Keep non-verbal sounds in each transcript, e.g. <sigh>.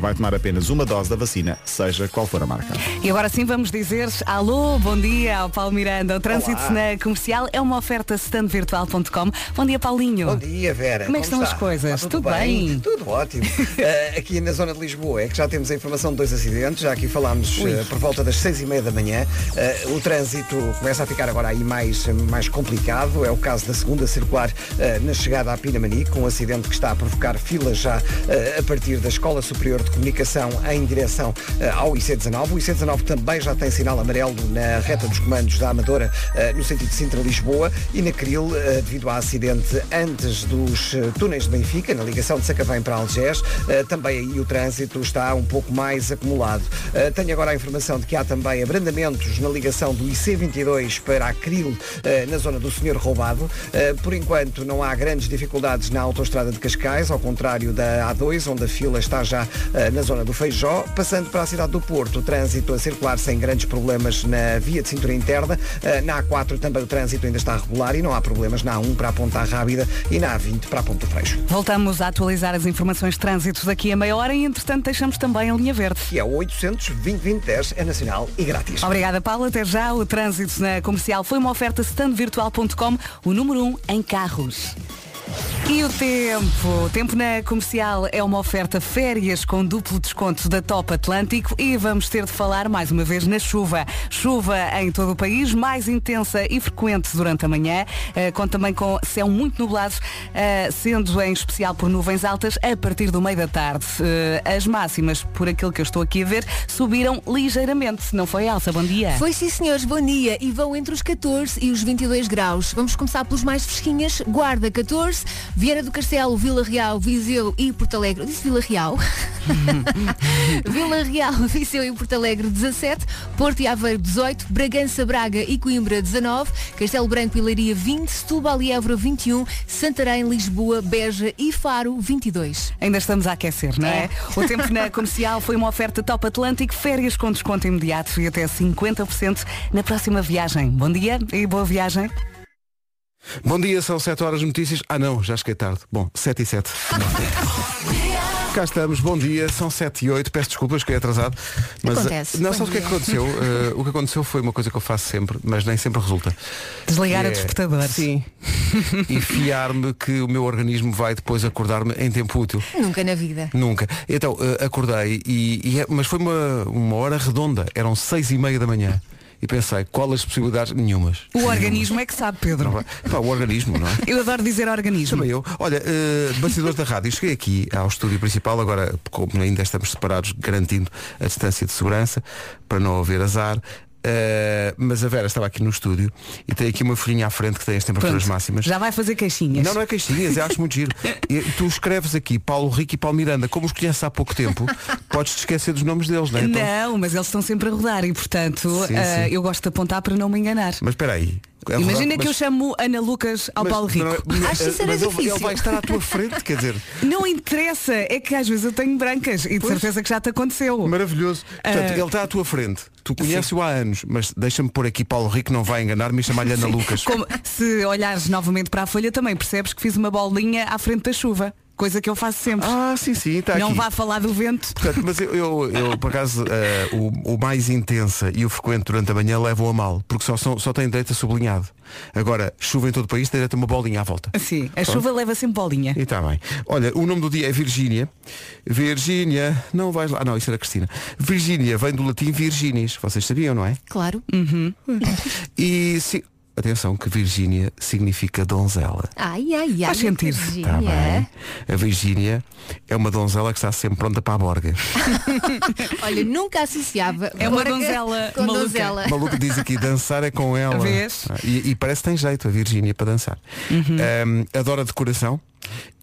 vai tomar apenas uma dose da vacina, seja qual for a marca. E agora sim vamos dizer alô, bom dia ao Paulo Miranda. O trânsito Olá. na comercial é uma oferta standvirtual.com. Bom dia, Paulinho. Bom dia, Vera. Como é que estão está? as coisas? Tudo, Tudo bem? Tudo ótimo. <laughs> Eh, aqui na zona de Lisboa é que já temos a informação de dois acidentes. Já aqui falámos Ui. eh, por volta das seis e meia da manhã. Eh, o trânsito começa a ficar agora aí mais, mais complicado. É o caso da segunda circular na chegada à Pinamani, com um acidente que está a provocar filas já a partir da Escola Superior de Comunicação em direção eh, ao IC19. O IC19 também já tem sinal amarelo na reta dos comandos da Amadora, eh, no sentido de Sintra-Lisboa, e na Cril, eh, devido ao acidente antes dos túneis de Benfica, na ligação de Sacavém para Algés, também aí o trânsito está um pouco mais acumulado. Tenho agora a informação de que há também abrandamentos na ligação do IC22 para a Cril, na zona do Senhor Roubado. Por enquanto não há grandes dificuldades na autoestrada de Cascais, ao contrário da A2, onde a fila está já na zona do Feijó. Passando para a cidade do Porto, o trânsito a circular sem grandes problemas na via de cintura interna. Eh, Na A4 também o trânsito ainda está regular e não há problemas na A1 para a Ponta Rábida e na A20 para a Ponta Freixo. Voltamos a atualizar as informações de trânsito daqui a meia hora e, entretanto, deixamos também a linha verde. E é o 800 2010 é nacional e grátis. Obrigada, Paulo. Até já. O trânsito na comercial foi uma oferta standvirtual.com, o número 1 um em carros. E o tempo? O tempo na comercial é uma oferta férias com duplo desconto da Top Atlântico e vamos ter de falar mais uma vez na chuva. Chuva em todo o país, mais intensa e frequente durante a manhã, eh, com também com céu muito nublado, eh, sendo em especial por nuvens altas a partir do meio da tarde. Eh, as máximas, por aquilo que eu estou aqui a ver, subiram ligeiramente. Não foi, Elsa? Bom dia. Foi sim, senhores, bom dia. E vão entre os 14 e os 22 graus. Vamos começar pelos mais fresquinhas. Guarda 14, Vieira do Castelo, Vila Real, Viseu e Porto Alegre. Eu disse Vila Real. <laughs> Vila Real, <laughs> Viseu e Porto Alegre 17, Porto e Aveiro 18, Bragança, Braga e Coimbra 19, Castelo Branco e Leiria 20, Setúbal e Évora 21, Santarém, Lisboa, Beja e Faro 22. Ainda estamos a aquecer, não é? É. O tempo na <laughs> comercial foi uma oferta Top Atlântico, férias com desconto imediato e até 50% na próxima viagem. Bom dia e boa viagem. Bom dia, são 7 horas de notícias. Ah não, já cheguei tarde. Bom, 7 e 7. <laughs> Cá estamos, bom dia, são 7 e 8, peço desculpas que é atrasado. Mas, Acontece. Não, Bom sabe o que é que dia. aconteceu? <laughs> Eh, o que aconteceu foi uma coisa que eu faço sempre, mas nem sempre resulta. Desligar o é- despertador. Sim. <laughs> e fiar-me que o meu organismo vai depois acordar-me em tempo útil. Nunca na vida. Nunca. Então, eh, acordei, e, e é- mas foi uma, uma hora redonda. Eram seis e meia da manhã. E pensei, qual as possibilidades? Nenhumas. O organismo é que sabe, Pedro. Pá, o organismo, não é? <laughs> Eu adoro dizer organismo. Também eu. Olha, uh, bastidores da rádio, cheguei aqui ao estúdio principal, agora como ainda estamos separados, garantindo a distância de segurança, para não haver azar. Uh, mas a Vera estava aqui no estúdio e tem aqui uma folhinha à frente que tem as temperaturas Pronto, máximas. Já vai fazer queixinhas. Não, não é queixinhas, eu acho muito giro. <laughs> E tu escreves aqui Paulo Rico e Paulo Miranda, como os conheces há pouco tempo, podes te esquecer dos nomes deles, não é? Então- Não, mas eles estão sempre a rodar e, portanto, Sim, ah, sim. eu gosto de apontar para não me enganar. Mas espera aí. É Imagina verdade, que eu chamo Ana Lucas ao mas- Paulo Rico. não Acho isso era mas ele- difícil. ele vai estar à tua frente, quer dizer. <laughs> Não interessa, é que às vezes eu tenho brancas e de certeza que já te aconteceu. Maravilhoso. Portanto, Ah, ele está à tua frente. Tu conheces-o há anos, mas deixa-me pôr aqui Paulo Rico, não vai enganar-me e chamar-lhe Ana Lucas. Como, se olhares novamente para a folha também percebes que fiz uma bolinha à frente da chuva. Coisa que eu faço sempre. Ah, sim, sim, está não aqui. vá falar do vento. Portanto, mas eu, eu, eu, por acaso, eh, o, o mais intensa e o frequente durante a manhã levam a mal, porque só, são, só tem direito a sublinhado. Agora, chuva em todo o país, tem direito a uma bolinha à volta. Sim, a chuva leva sempre bolinha. E está bem. Olha, o nome do dia é Virgínia. Virgínia, não vais lá. Ah, não, isso era Cristina. Virgínia vem do latim Virginis. Vocês sabiam, não é? Claro. E se... atenção que Virgínia significa donzela. Ai, ai, ai. Faz sentido. Virgínia. Está bem. A Virgínia é uma donzela que está sempre pronta para a borga. <laughs> Olha, nunca associava. É uma donzela com maluca. donzela. O maluco diz aqui, dançar é com ela. Vês? Ah, E, e parece que tem jeito a Virgínia para dançar. Uhum. Ahm, adora decoração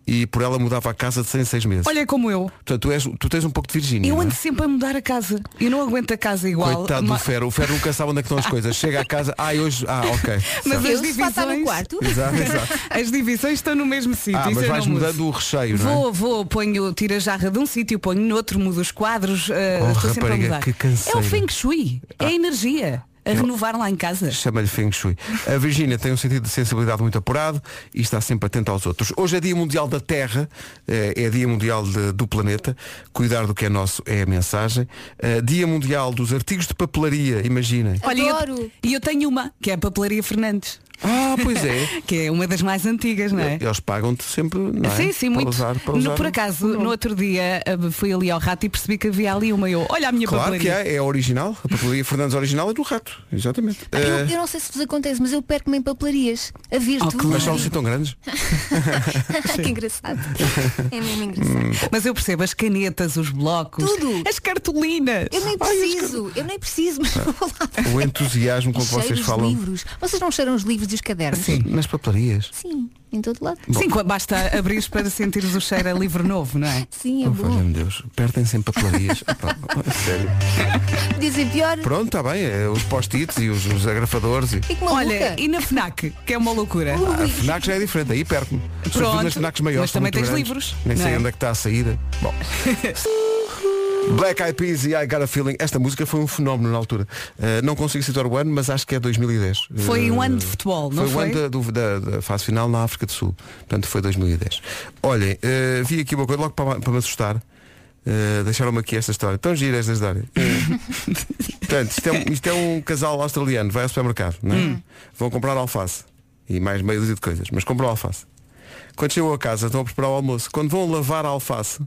e por ela mudava a casa de 100 em 6 meses. Olha como eu. Portanto, tu, és, tu tens um pouco de Virgínia. Eu não é? ando sempre a mudar a casa. Eu não aguento a casa igual. Coitado Ma- do Ferro. O Ferro nunca sabe onde é que estão as <laughs> coisas. Chega à casa, ai hoje. Ah, ok. Mas as está no divisões. quarto. <laughs> Exato, exato. As divisões estão no mesmo sítio. Ah, mas vais mudando o recheio, não é? Vou, vou, ponho, tiro a jarra de um sítio, ponho noutro, mudo os quadros, uh, Oh, estou sempre a mudar. é o Feng Shui, é a energia. A renovar lá em casa. Chama-lhe Feng Shui. A Virgínia tem um sentido de sensibilidade muito apurado e está sempre atenta aos outros. Hoje é Dia Mundial da Terra, eh, é Dia Mundial de- do Planeta. Cuidar do que é nosso é a mensagem. Eh, Dia Mundial dos Artigos de Papelaria, imaginem. Olha, eu- Adoro. e eu tenho uma, que é a Papelaria Fernandes, Ah, pois é. <laughs> que é uma das mais antigas, não é? Eles pagam-te sempre, não é? Sim, sim, para muito. Usar, para No- usar por o- acaso, no outro dia eh, fui ali ao rato e percebi que havia ali uma. Eu, olha a minha Claro que papelaria. é, é a original. A papelaria Fernandes original é do rato. Exatamente. Eu, Eh, eu não sei se vos acontece, mas eu perco-me em papelarias. A ver Oh, claro. mas são assim tão grandes. <laughs> que engraçado. É mesmo engraçado. Mas eu percebo as canetas, os blocos, Tudo. as cartolinas. Eu nem preciso, eu nem preciso, mas vou lá. O entusiasmo com E que vocês falam livros. Vocês não cheiram os livros e os cadernos? Sim. nas papelarias. Sim, em todo lado. Sim, qu- basta abrir para sentires o cheiro a livro novo, não é? Sim, é Oh, bom. valha-me Deus, perdem-se em papelarias. <laughs> Sério. <laughs> Dizem pior. Pronto, está bem, é, os post-its e os, os agrafadores. E... Maluca. Olha, e na FNAC, que é uma loucura. A FNAC já é diferente, aí perco-me. Sobretudo Pronto, nas FNACs maiores. mas também tens grandes. livros, Nem não sei é? onde é que está a saída. Bom. <laughs> Black Eyed Peas e I Got a Feeling. Esta música foi um fenómeno na altura. Uh, não consigo citar o ano, mas acho que é 2010. Foi um Uh, ano de futebol, não foi? foi? o ano da, da- da fase final na África do Sul. Portanto, foi 2010. Olhem, uh, vi aqui uma coisa logo para, para me assustar. Uh, Deixaram-me aqui esta história. Tão gira esta história. <laughs> Portanto, isto é, um, isto é um casal australiano, vai ao supermercado, não é? Hum. Vão comprar alface e mais meia dúzia de coisas, mas compram alface. Quando chegam a casa, estão a preparar o almoço. Quando vão lavar a alface,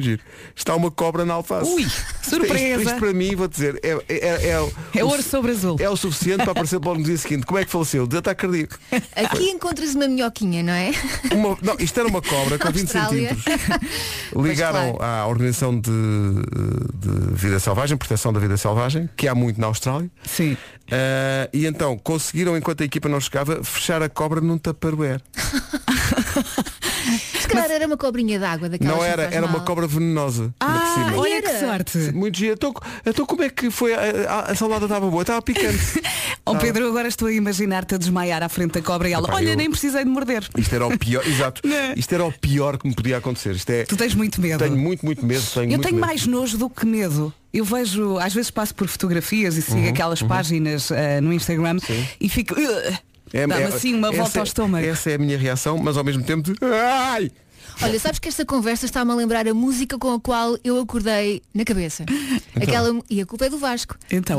giro, está uma cobra na alface. Ui, Isto- surpresa. Isto, isto para mim, vou dizer, é, é, é, é, o- É o- ouro sobre azul. é o suficiente para aparecer para no dia seguinte. Como é que faleceu? De ataque cardíaco. Aqui encontras uma minhoquinha, não é? Uma- não, isto era uma cobra com 20 Austrália. centímetros. <laughs> Ligaram claro. à Organização de, de Vida Selvagem, Proteção da Vida Selvagem, que há muito na Austrália. Sim. Ah, e então conseguiram, enquanto a equipa não chegava, fechar a cobra num tupperware. <laughs> Calhar era uma cobrinha d'água daquelas Não era, era uma mal. cobra venenosa. Ah, olha que sorte. Muito gira. Então, então como é que foi? A, a- a salada estava boa, estava picante. <laughs> Ó Pedro, agora estou a imaginar-te a desmaiar à frente da cobra e ela, Epá, olha, eu- nem precisei de morder. Isto era o pior, <laughs> exato. Não. Isto era o pior que me podia acontecer. Isto é, Tu tens muito medo. tenho muito, muito medo. Tenho Eu muito tenho medo. mais nojo do que medo. Eu vejo, às vezes passo por fotografias e sigo Uhum, aquelas páginas ah, no Instagram e fico. "Ugh", É- Dá-me é- assim uma volta é- ao estômago. Essa é a minha reação, mas ao mesmo tempo de. Ai! Olha, sabes que esta conversa está-me a lembrar a música com a qual eu acordei na cabeça. Aquela, e a culpa é do Vasco. Então.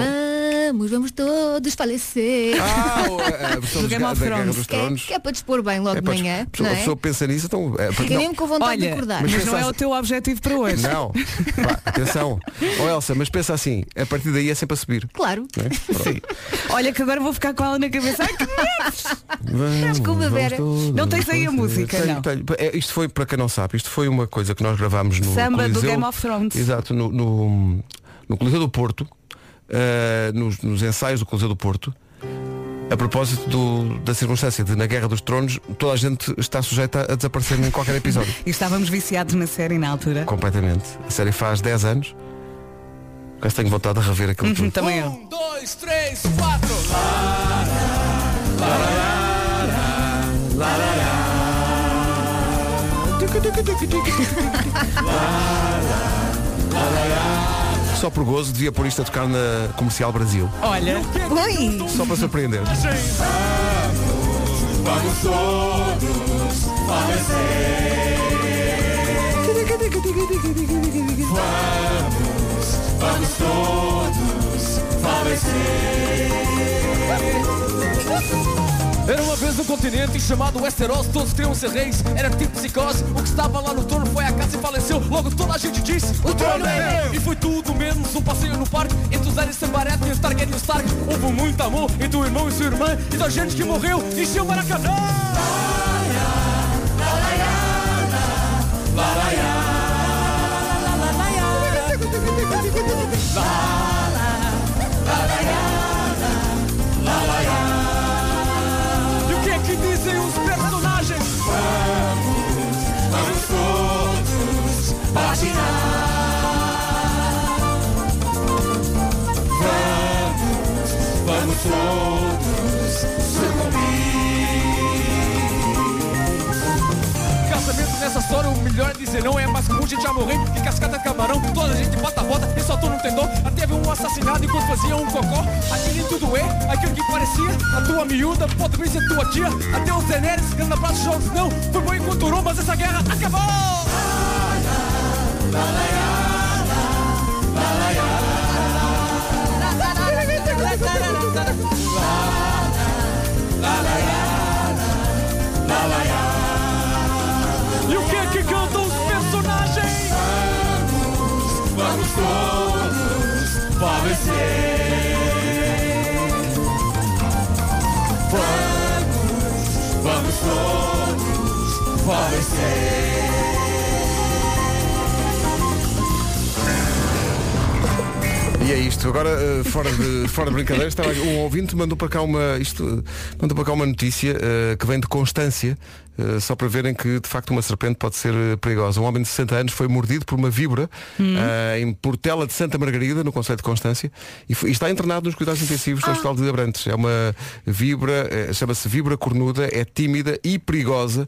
Vamos, vamos todos falecer. Ah, <laughs> o- a versão Do dos Game ga- of Thrones. dos que, é, que é para dispor bem logo É de manhã. a Não pessoa, a é? pessoa pensa nisso, então. É, Fiquei não, mesmo com vontade de Olha, acordar. mas Mas não é pensa- o teu objetivo para hoje. não. Pá, atenção. Oh Elsa, mas pensa assim, a partir daí é sempre a subir. Claro. é? Olha que agora vou ficar com ela na cabeça. Ai, que medo! Vamos Vera. Não tens aí a música, Tenho, não? tenho. É, isto foi, para quem não sabe, isto foi uma coisa que nós gravámos no Samba do Coliseu, Game of Thrones. Exato, no, no, no Coliseu do Porto, eh, nos, nos ensaios do Coliseu do Porto, a propósito do- da circunstância de na Guerra dos Tronos, toda a gente está sujeita a desaparecer em qualquer episódio. E estávamos viciados na série na altura. Completamente. A série faz 10 anos. Quase tenho vontade de rever aquilo Uhum, tudo. também eu. Um, dois, três, quatro. Só por gozo devia pôr isto a tocar na Comercial Brasil. Olha, Ui, Só para surpreender. Vamos todos Vamos, vamos todos falecer. Era uma vez um continente chamado Westeros, todos queriam ser reis, era tipo psicose. O que estava lá no trono foi a casa e faleceu. Logo toda a gente disse: O trono é meu! E foi tudo menos um passeio no parque entre os Daenerys Targaryen e os Targaryen e os Stark. Houve muito amor entre o irmão e sua irmã, e da gente que morreu encheu Maracanã. E nessa história, o melhor é dizer não é mais que Como gente já morreu, e cascata de camarão Toda a gente bota a bota e soltou no tendão. Até teve um assassinado enquanto fazia um cocó Aquele tudo é, aquilo que parecia A tua miúda, pode vir ser tua tia Até os Daenerys, grande abraço, jogos não Foi bom enquanto durou, mas essa guerra acabou E o que é que cantam os personagens? Vamos, vamos todos falecer. Vamos, vamos todos falecer. E é isto. Agora, eh, fora, de, <laughs> fora de brincadeira, estava, um ouvinte mandou para cá uma, isto, mandou para cá uma notícia eh, que vem de Constância, eh, só para verem que de facto uma serpente pode ser eh, perigosa. Um homem de 60 anos foi mordido por uma víbora eh, em Portela de Santa Margarida, no Conselho de Constância, e, foi- e está internado nos cuidados intensivos do Hospital de Abrantes. É uma víbora, chama-se víbora cornuda, é tímida e perigosa.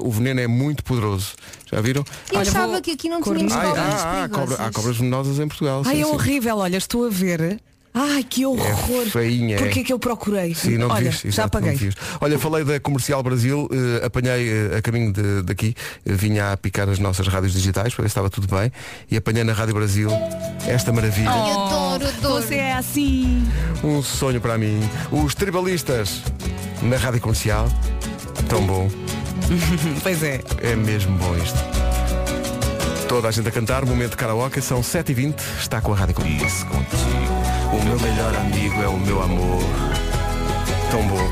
O veneno é muito poderoso. Já viram? Eu Olha, achava vou- que aqui não tínhamos Ai, cobras ah, ah, há cobras venenosas em Portugal. Ai, sim, é sim. horrível, olha, estou a ver. Ai, que horror. feinha, é. Porquê é que eu procurei? Sim, não olha, já exato, não paguei. viste. Olha, falei da Comercial Brasil, eh, apanhei eh, a caminho de- daqui, eh, vinha a picar as nossas rádios digitais para ver se estava tudo bem e apanhei na Rádio Brasil esta maravilha, Ai, adoro, adoro. Você é assim. um sonho para mim. Os tribalistas na Rádio Comercial, tão bom, <laughs> Pois é. é mesmo bom isto. Toda a gente a cantar, momento de karaoke, são 7h20, está com a Rádio Comercial. Isso contigo. O meu melhor amigo é o meu amor. Tão bom.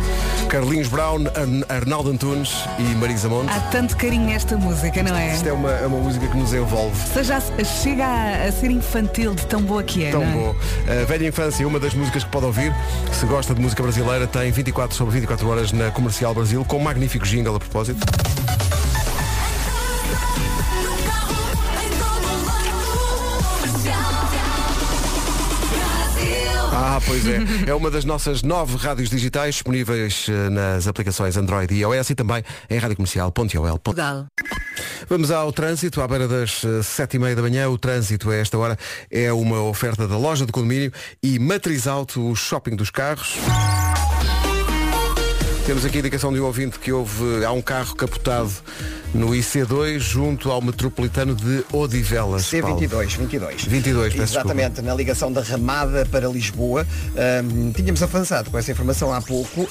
Carlinhos Brown, Arn- Arnaldo Antunes e Marisa Monte. Há tanto carinho nesta música, não é? Isto é uma, é uma música que nos envolve. Seja, chega a, a ser infantil de tão boa que é. Tão não é? bom. A Velha Infância, uma das músicas que pode ouvir. Se gosta de música brasileira, tem 24 sobre 24 horas na Comercial Brasil, com um magnífico jingle a propósito. Ah, pois é. É uma das nossas nove rádios digitais disponíveis eh, nas aplicações Android e iOS e também em radiocomercial.ol. Vamos ao trânsito, à beira das eh, sete e meia da manhã. O trânsito a esta hora é uma oferta da loja de condomínio e Matriz Auto, o shopping dos carros. Temos aqui a indicação de um ouvinte que houve, há um carro capotado no IC2 junto ao metropolitano de Odivelas. Paulo. C22, 22. 22, peço Exatamente, na ligação da Ramada para Lisboa. Tínhamos avançado com essa informação há pouco.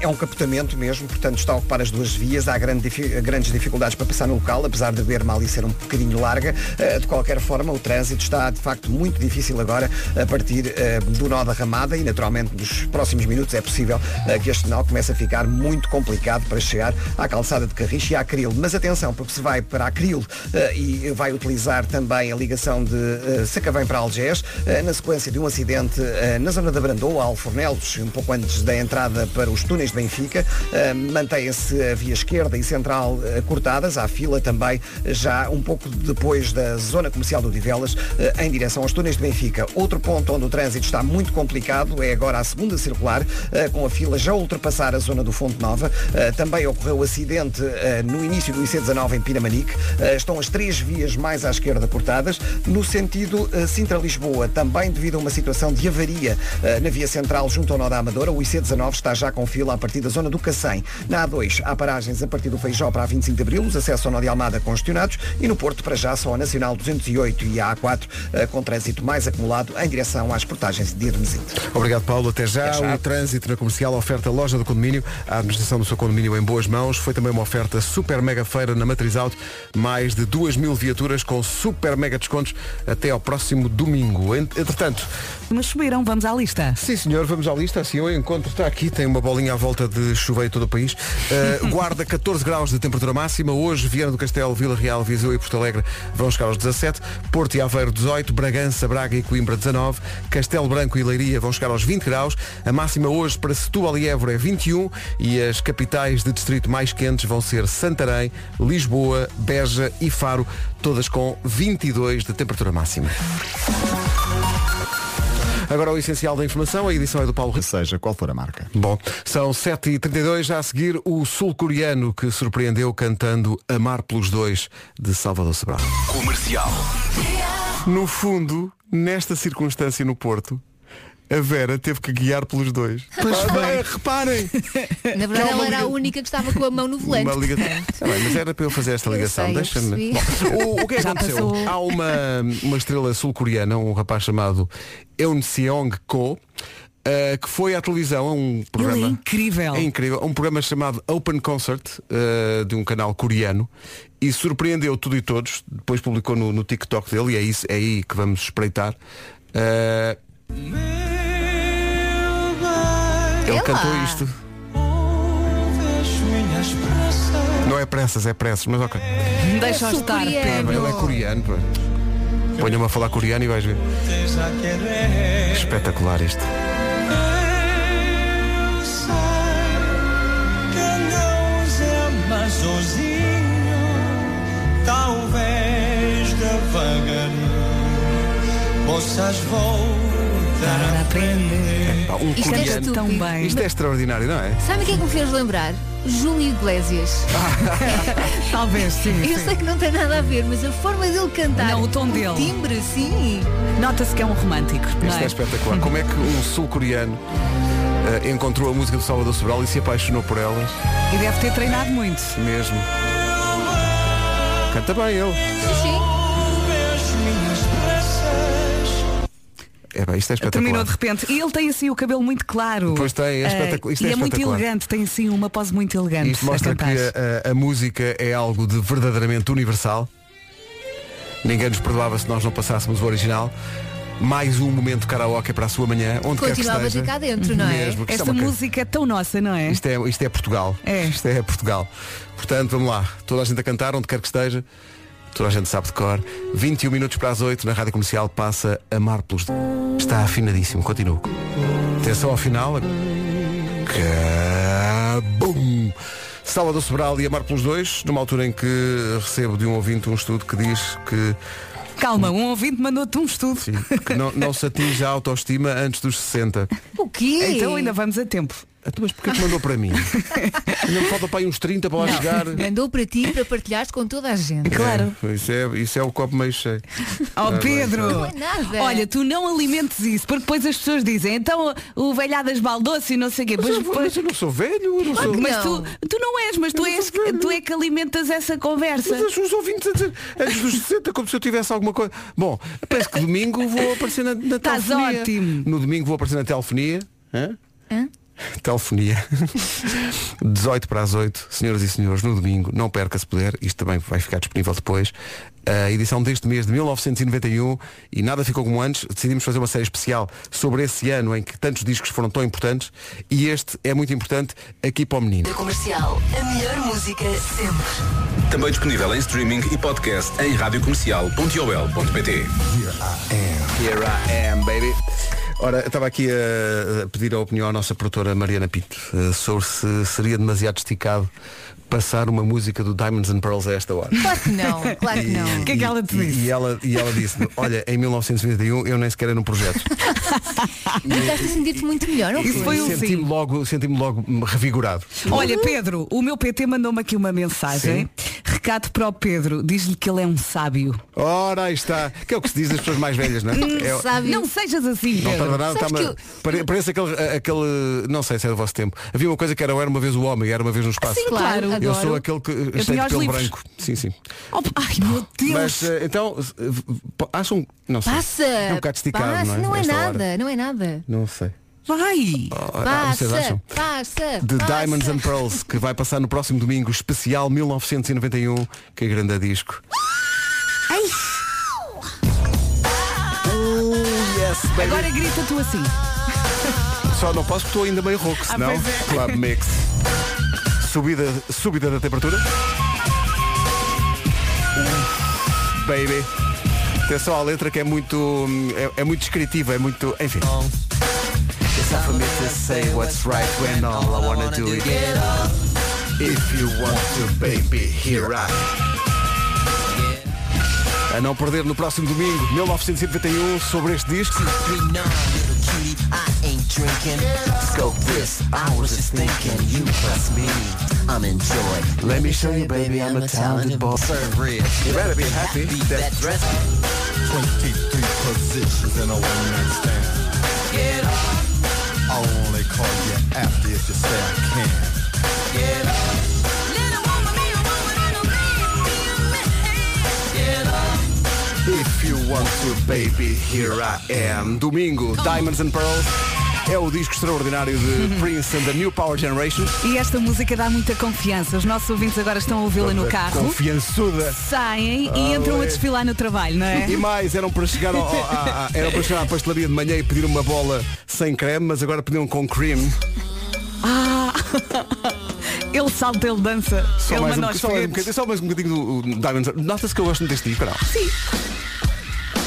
É um capotamento mesmo, portanto está a ocupar as duas vias. Há grande grandes dificuldades para passar no local, apesar de ver mal e ser um bocadinho larga. Ah, de qualquer forma, o trânsito está de facto muito difícil agora a partir ah, do nó da Ramada e naturalmente nos próximos minutos é possível ah, que este nó comece a ficar muito complicado para chegar à calçada de Carriche e à Cril. Mas atenção, porque se vai para a Cril ah, e vai utilizar também a ligação de uh, Sacavém para Algés, ah, na sequência de um acidente na zona da Brandoa, Alfornelos, um pouco antes da entrada para os túneis de Benfica. Mantém-se a via esquerda e central cortadas, há fila também já um pouco depois da zona comercial do Divelas, em direção aos túneis de Benfica. Outro ponto onde o trânsito está muito complicado é agora a segunda circular, com a fila já ultrapassar a zona do Fonte Nova. Também ocorreu acidente no início do IC19 em Pinamanique. Ah, Estão as três vias mais à esquerda cortadas. No sentido ah, Sintra-Lisboa, também devido a uma situação de avaria ah, na via central junto ao nó da Amadora, o IC19 está já com fila a partir da zona do Cacém. Na A2 há paragens a partir do Feijó para a 25 de Abril, os acessos ao nó de Almada congestionados e no Porto para já só a Nacional 208 e a A4 ah, com trânsito mais acumulado em direção às portagens de Hermesinde. Obrigado, Paulo. Até já. Até já. O trânsito na comercial, oferta loja do condomínio, a administração do seu condomínio em boas mãos. Foi também uma oferta super mega feira na Matriz Auto. Mais de 2 mil viaturas com super mega descontos até ao próximo domingo. Ent- Entretanto, Mas subiram, vamos à lista. sim senhor, vamos à lista. Assim eu encontro, está aqui, tem uma bolinha à volta de chuveiro todo o país. Uh, <laughs> guarda 14 graus de temperatura máxima. Hoje, Viana do Castelo, Vila Real, Viseu e Porto Alegre vão chegar aos 17. Porto e Aveiro 18, Bragança, Braga e Coimbra 19. Castelo Branco e Leiria vão chegar aos 20 graus. A máxima hoje para Setúbal e Évora é 21 e as capitais de distrito mais quentes vão ser Santarém, Lisboa, Beja e Faro, todas com 22 de temperatura máxima. Agora o essencial da informação, a edição é do Paulo Rico. Seja qual for a marca. Bom, são 7h32, já a seguir o sul-coreano que surpreendeu cantando Amar pelos Dois de Salvador Sobral. Comercial. No fundo, nesta circunstância no Porto, a Vera teve que guiar pelos dois. Ah, reparem! Na verdade, ela era a liga- única que estava com a mão no volante. Uma ligação. Tá bem, mas era para eu fazer esta ligação. Deixa-me. O, o que é que aconteceu? passou. Há uma, uma estrela sul-coreana, um rapaz chamado Eun Seong Ko, eh, que foi à televisão a um programa. Ele é incrível. É incrível. Um programa chamado Open Concert, eh, de um canal coreano, e surpreendeu tudo e todos. Depois publicou no, no TikTok dele, e é, isso, é aí que vamos espreitar. Eh, ele Ela. cantou isto. Não é pressas, é pressas, mas ok. Deixa sou estar, coreano. Pedro. Ele é coreano, pá. Ponha-me a falar coreano e vais ver. Espetacular isto. Talvez devagarinho possas voltar a aprender. Pá, um Isto é coreano. estúpido. tão bem. Isto é extraordinário, não é? Sabe o que é que me fez lembrar? Júlio Iglesias. <laughs> Talvez, sim. Eu sim. sei que não tem nada a ver, mas a forma dele cantar. Não, o tom dele. timbre, sim. Nota-se que é um romântico. não Isto é é? espetacular. Como é que um sul-coreano eh, encontrou a música do Salvador Sobral e se apaixonou por elas E deve ter treinado muito. mesmo? Canta bem ele. Sim, sim. É bem, isto é Terminou espetacular. de repente. E ele tem assim o cabelo muito claro. Pois tem, é Ah, espetacular. Isto e é é, muito elegante, tem assim uma pose muito elegante. Isto mostra a que a, a- a música é algo de verdadeiramente universal. Ninguém nos perdoava se nós não passássemos o original. Mais um momento karaoke para a sua manhã, onde quer que esteja. cá dentro, não é? Mesmo, é Esta uma coisa- música é tão nossa, não é? Isto é, isto é Portugal. É. Isto é Portugal. Portanto, vamos lá. Toda a gente a cantar, onde quer que esteja. Toda a gente sabe de cor. 21 minutos para as 8 na Rádio Comercial passa Amar pelos Dois. Está afinadíssimo. Continuo. Atenção ao final. Cabum! Salvador Sobral e Amar pelos Dois, numa altura em que recebo de um ouvinte um estudo que diz que, Calma, um ouvinte mandou-te um estudo. sim, que não, não se atinge a autoestima antes dos 60. O quê? Então ainda vamos a tempo. Então, Mas porquê que mandou para mim? <laughs> Ainda me falta para aí uns 30 para lá chegar. Mandou para ti para partilhares com toda a gente. Claro. É, isso, é, isso é o copo meio cheio. Oh Pedro! Não é nada. Olha, tu não alimentes isso, porque depois as pessoas dizem, então o velhadas baldoce e não sei o quê. Mas, Mas, eu, depois- mas eu não sou velho, eu não sou. mas não. tu, tu não és, mas tu não és, velho. tu é que alimentas essa conversa. Mas os ouvintes a dizer antes dos 60, como se eu tivesse alguma coisa. Bom, parece que domingo vou aparecer na, na Estás telefonia. ótimo. No domingo vou aparecer na telefonia. Hã? Hã? Telefonia. <laughs> 18 para as 8, senhoras e senhores, no domingo, não perca se puder, isto também vai ficar disponível depois. A edição deste mês de 1991 e nada ficou como antes, decidimos fazer uma série especial sobre esse ano em que tantos discos foram tão importantes e este é muito importante aqui para o menino. Comercial, a melhor música sempre. Também disponível em streaming e podcast em radiocomercial.ol.pt Here I am, baby. Ora, eu estava aqui a, pedir a opinião à nossa produtora Mariana Pinto eh, sobre se seria demasiado esticado passar uma música do Diamonds and Pearls a esta hora. Claro que não, <laughs> claro que não. O que é que ela te E, disse? e ela, e ela disse <laughs> olha, em 1921 eu nem sequer era no projeto. <laughs> E estás a sentir-te muito melhor, não Isso foi um Senti-me sim. logo, senti-me logo revigorado. Olha, Pedro, o meu PT mandou-me aqui uma mensagem. Recado para o Pedro, diz-lhe que ele é um sábio. Ora, aí está. Que é o que se diz das pessoas mais velhas, não é? <laughs> é Sabe? Não sejas assim, Não Pedro. tardará, Sabes está que eu- pare- Parece aquele, aquele. Não sei se é do vosso tempo. Havia uma coisa que era, eu era uma vez o homem, era uma vez no espaço. Sim, Claro. Eu adoro. sou aquele que tinha de os pelo livros. branco. Sim, sim. Oh, ai, meu Deus. Mas eh, então, eh, acham. Não sei. Passa! É um bocado esticado, passa, não é? não é nada, hora. não é nada. Não sei. Vai. Ah, vocês acham? Passa, passa. The passa. Diamonds and Pearls, que vai passar no próximo domingo, especial 1991, que é grande disco. Oh, yes, baby. Agora grita tu assim. Só não posso porque estou ainda meio rouco, senão. pois é. Club Mix. Subida, subida da temperatura. Uf, Baby. Atenção à letra que é muito. É, é muito descritiva, é muito. Enfim. It's not for me to say what's right when all I wanna do is get up. If you want to, baby, here I A não perder no próximo domingo, 1991, um, sobre este disco. Scope this, I was just thinking, you plus me, I'm enjoying. Let me show you, baby, I'm a talented boy. You better be happy. That dress. 23 positions in a one-night stand. Get up, I'll only call you after if you say I can. get up. Little woman, me a woman, and a man, be a man. Get up. If you want to, baby, here I am. Domingo, Diamonds and Pearls. É o disco extraordinário de <laughs> Prince and the New Power Generation. E esta música dá muita confiança. Os nossos ouvintes agora estão a ouvi-la no carro. Confiançuda. Saem e entram a desfilar no trabalho, não é? E mais, eram para chegar ao, eram para chegar à pastelaria de manhã e pedir uma bola sem creme, mas agora pediram com cream. Ah! <laughs> Ele salta, ele dança. Só ele mais, um, só, mais um bocadinho, só mais um bocadinho do Diamonds. Nota-se que eu gosto muito deste disco, não? Sim.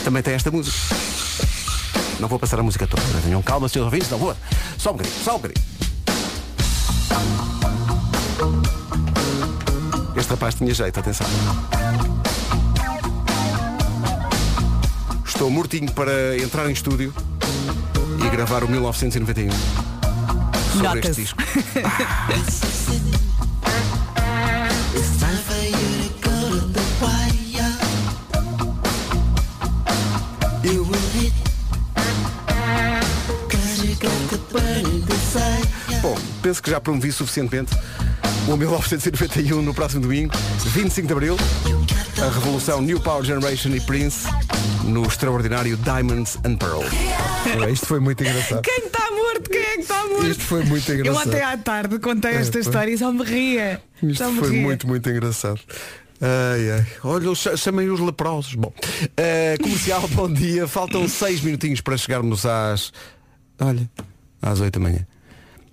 Também tem esta música. Não vou passar a música toda. Tenham calma, senhores ouvintes, não vou. Só um bocadinho, só um bocadinho. Este rapaz tinha jeito, atenção. Estou mortinho para entrar em estúdio e gravar o 1991 sobre este disco. <laughs> penso que já promovi suficientemente o 1991 no próximo domingo, 25 de Abril, a revolução New Power Generation e Prince no extraordinário Diamonds and Pearls. Isto foi muito engraçado. Quem está morto? Quem é que está morto? Isto foi muito Eu engraçado. ontem à tarde contei É, esta foi. história e só me ria. Isto Só me foi ria. muito, muito engraçado. Ai, ai. Olha, ch- chamem os leprosos. Bom, eh, comercial, <laughs> bom dia. Faltam seis minutinhos para chegarmos às. Olha, às 8 da manhã.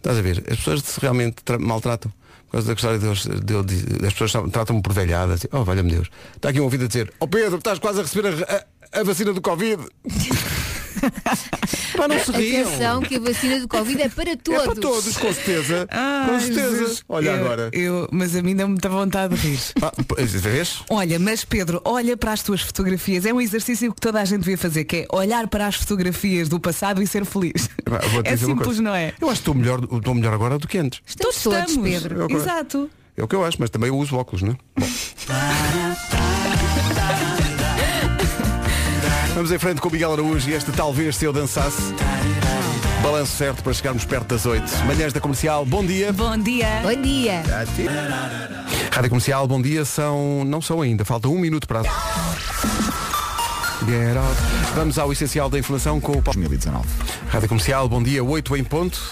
Estás a ver? As pessoas se realmente tra- maltratam. Por causa da história de Deus, de as pessoas tratam-me por velhada. Assim, oh, valha-me Deus. Está aqui um ouvido a dizer, ó Pedro, estás quase a receber a, a- a vacina do Covid. <laughs> <laughs> Pá, não se riam. Atenção que a vacina do Covid é para todos. É para todos, com certeza. <laughs> Ai, com certeza. Jesus. Olha Eu- agora. Eu, mas a mim dá muita vontade de rir. <laughs> Ah, vês? Olha, mas Pedro, olha para as tuas fotografias. É um exercício que toda a gente devia fazer, que é olhar para as fotografias do passado e ser feliz. É simples, não é? Eu acho que estou melhor, estou melhor agora do que antes. Estamos Todos estamos, Pedro. Eu agora- Exato. É o que eu acho, mas também eu uso óculos, não é? Vamos em frente com o Miguel Araújo e este talvez se eu dançasse. Balanço certo para chegarmos perto das 8. Manhãs da comercial, bom dia. Bom dia. Bom dia. Rádio Comercial, bom dia. São. Não são ainda, falta um minuto para. Get out. Vamos ao essencial da informação com o Paulo. 2019. Rádio Comercial, bom dia, 8 em ponto.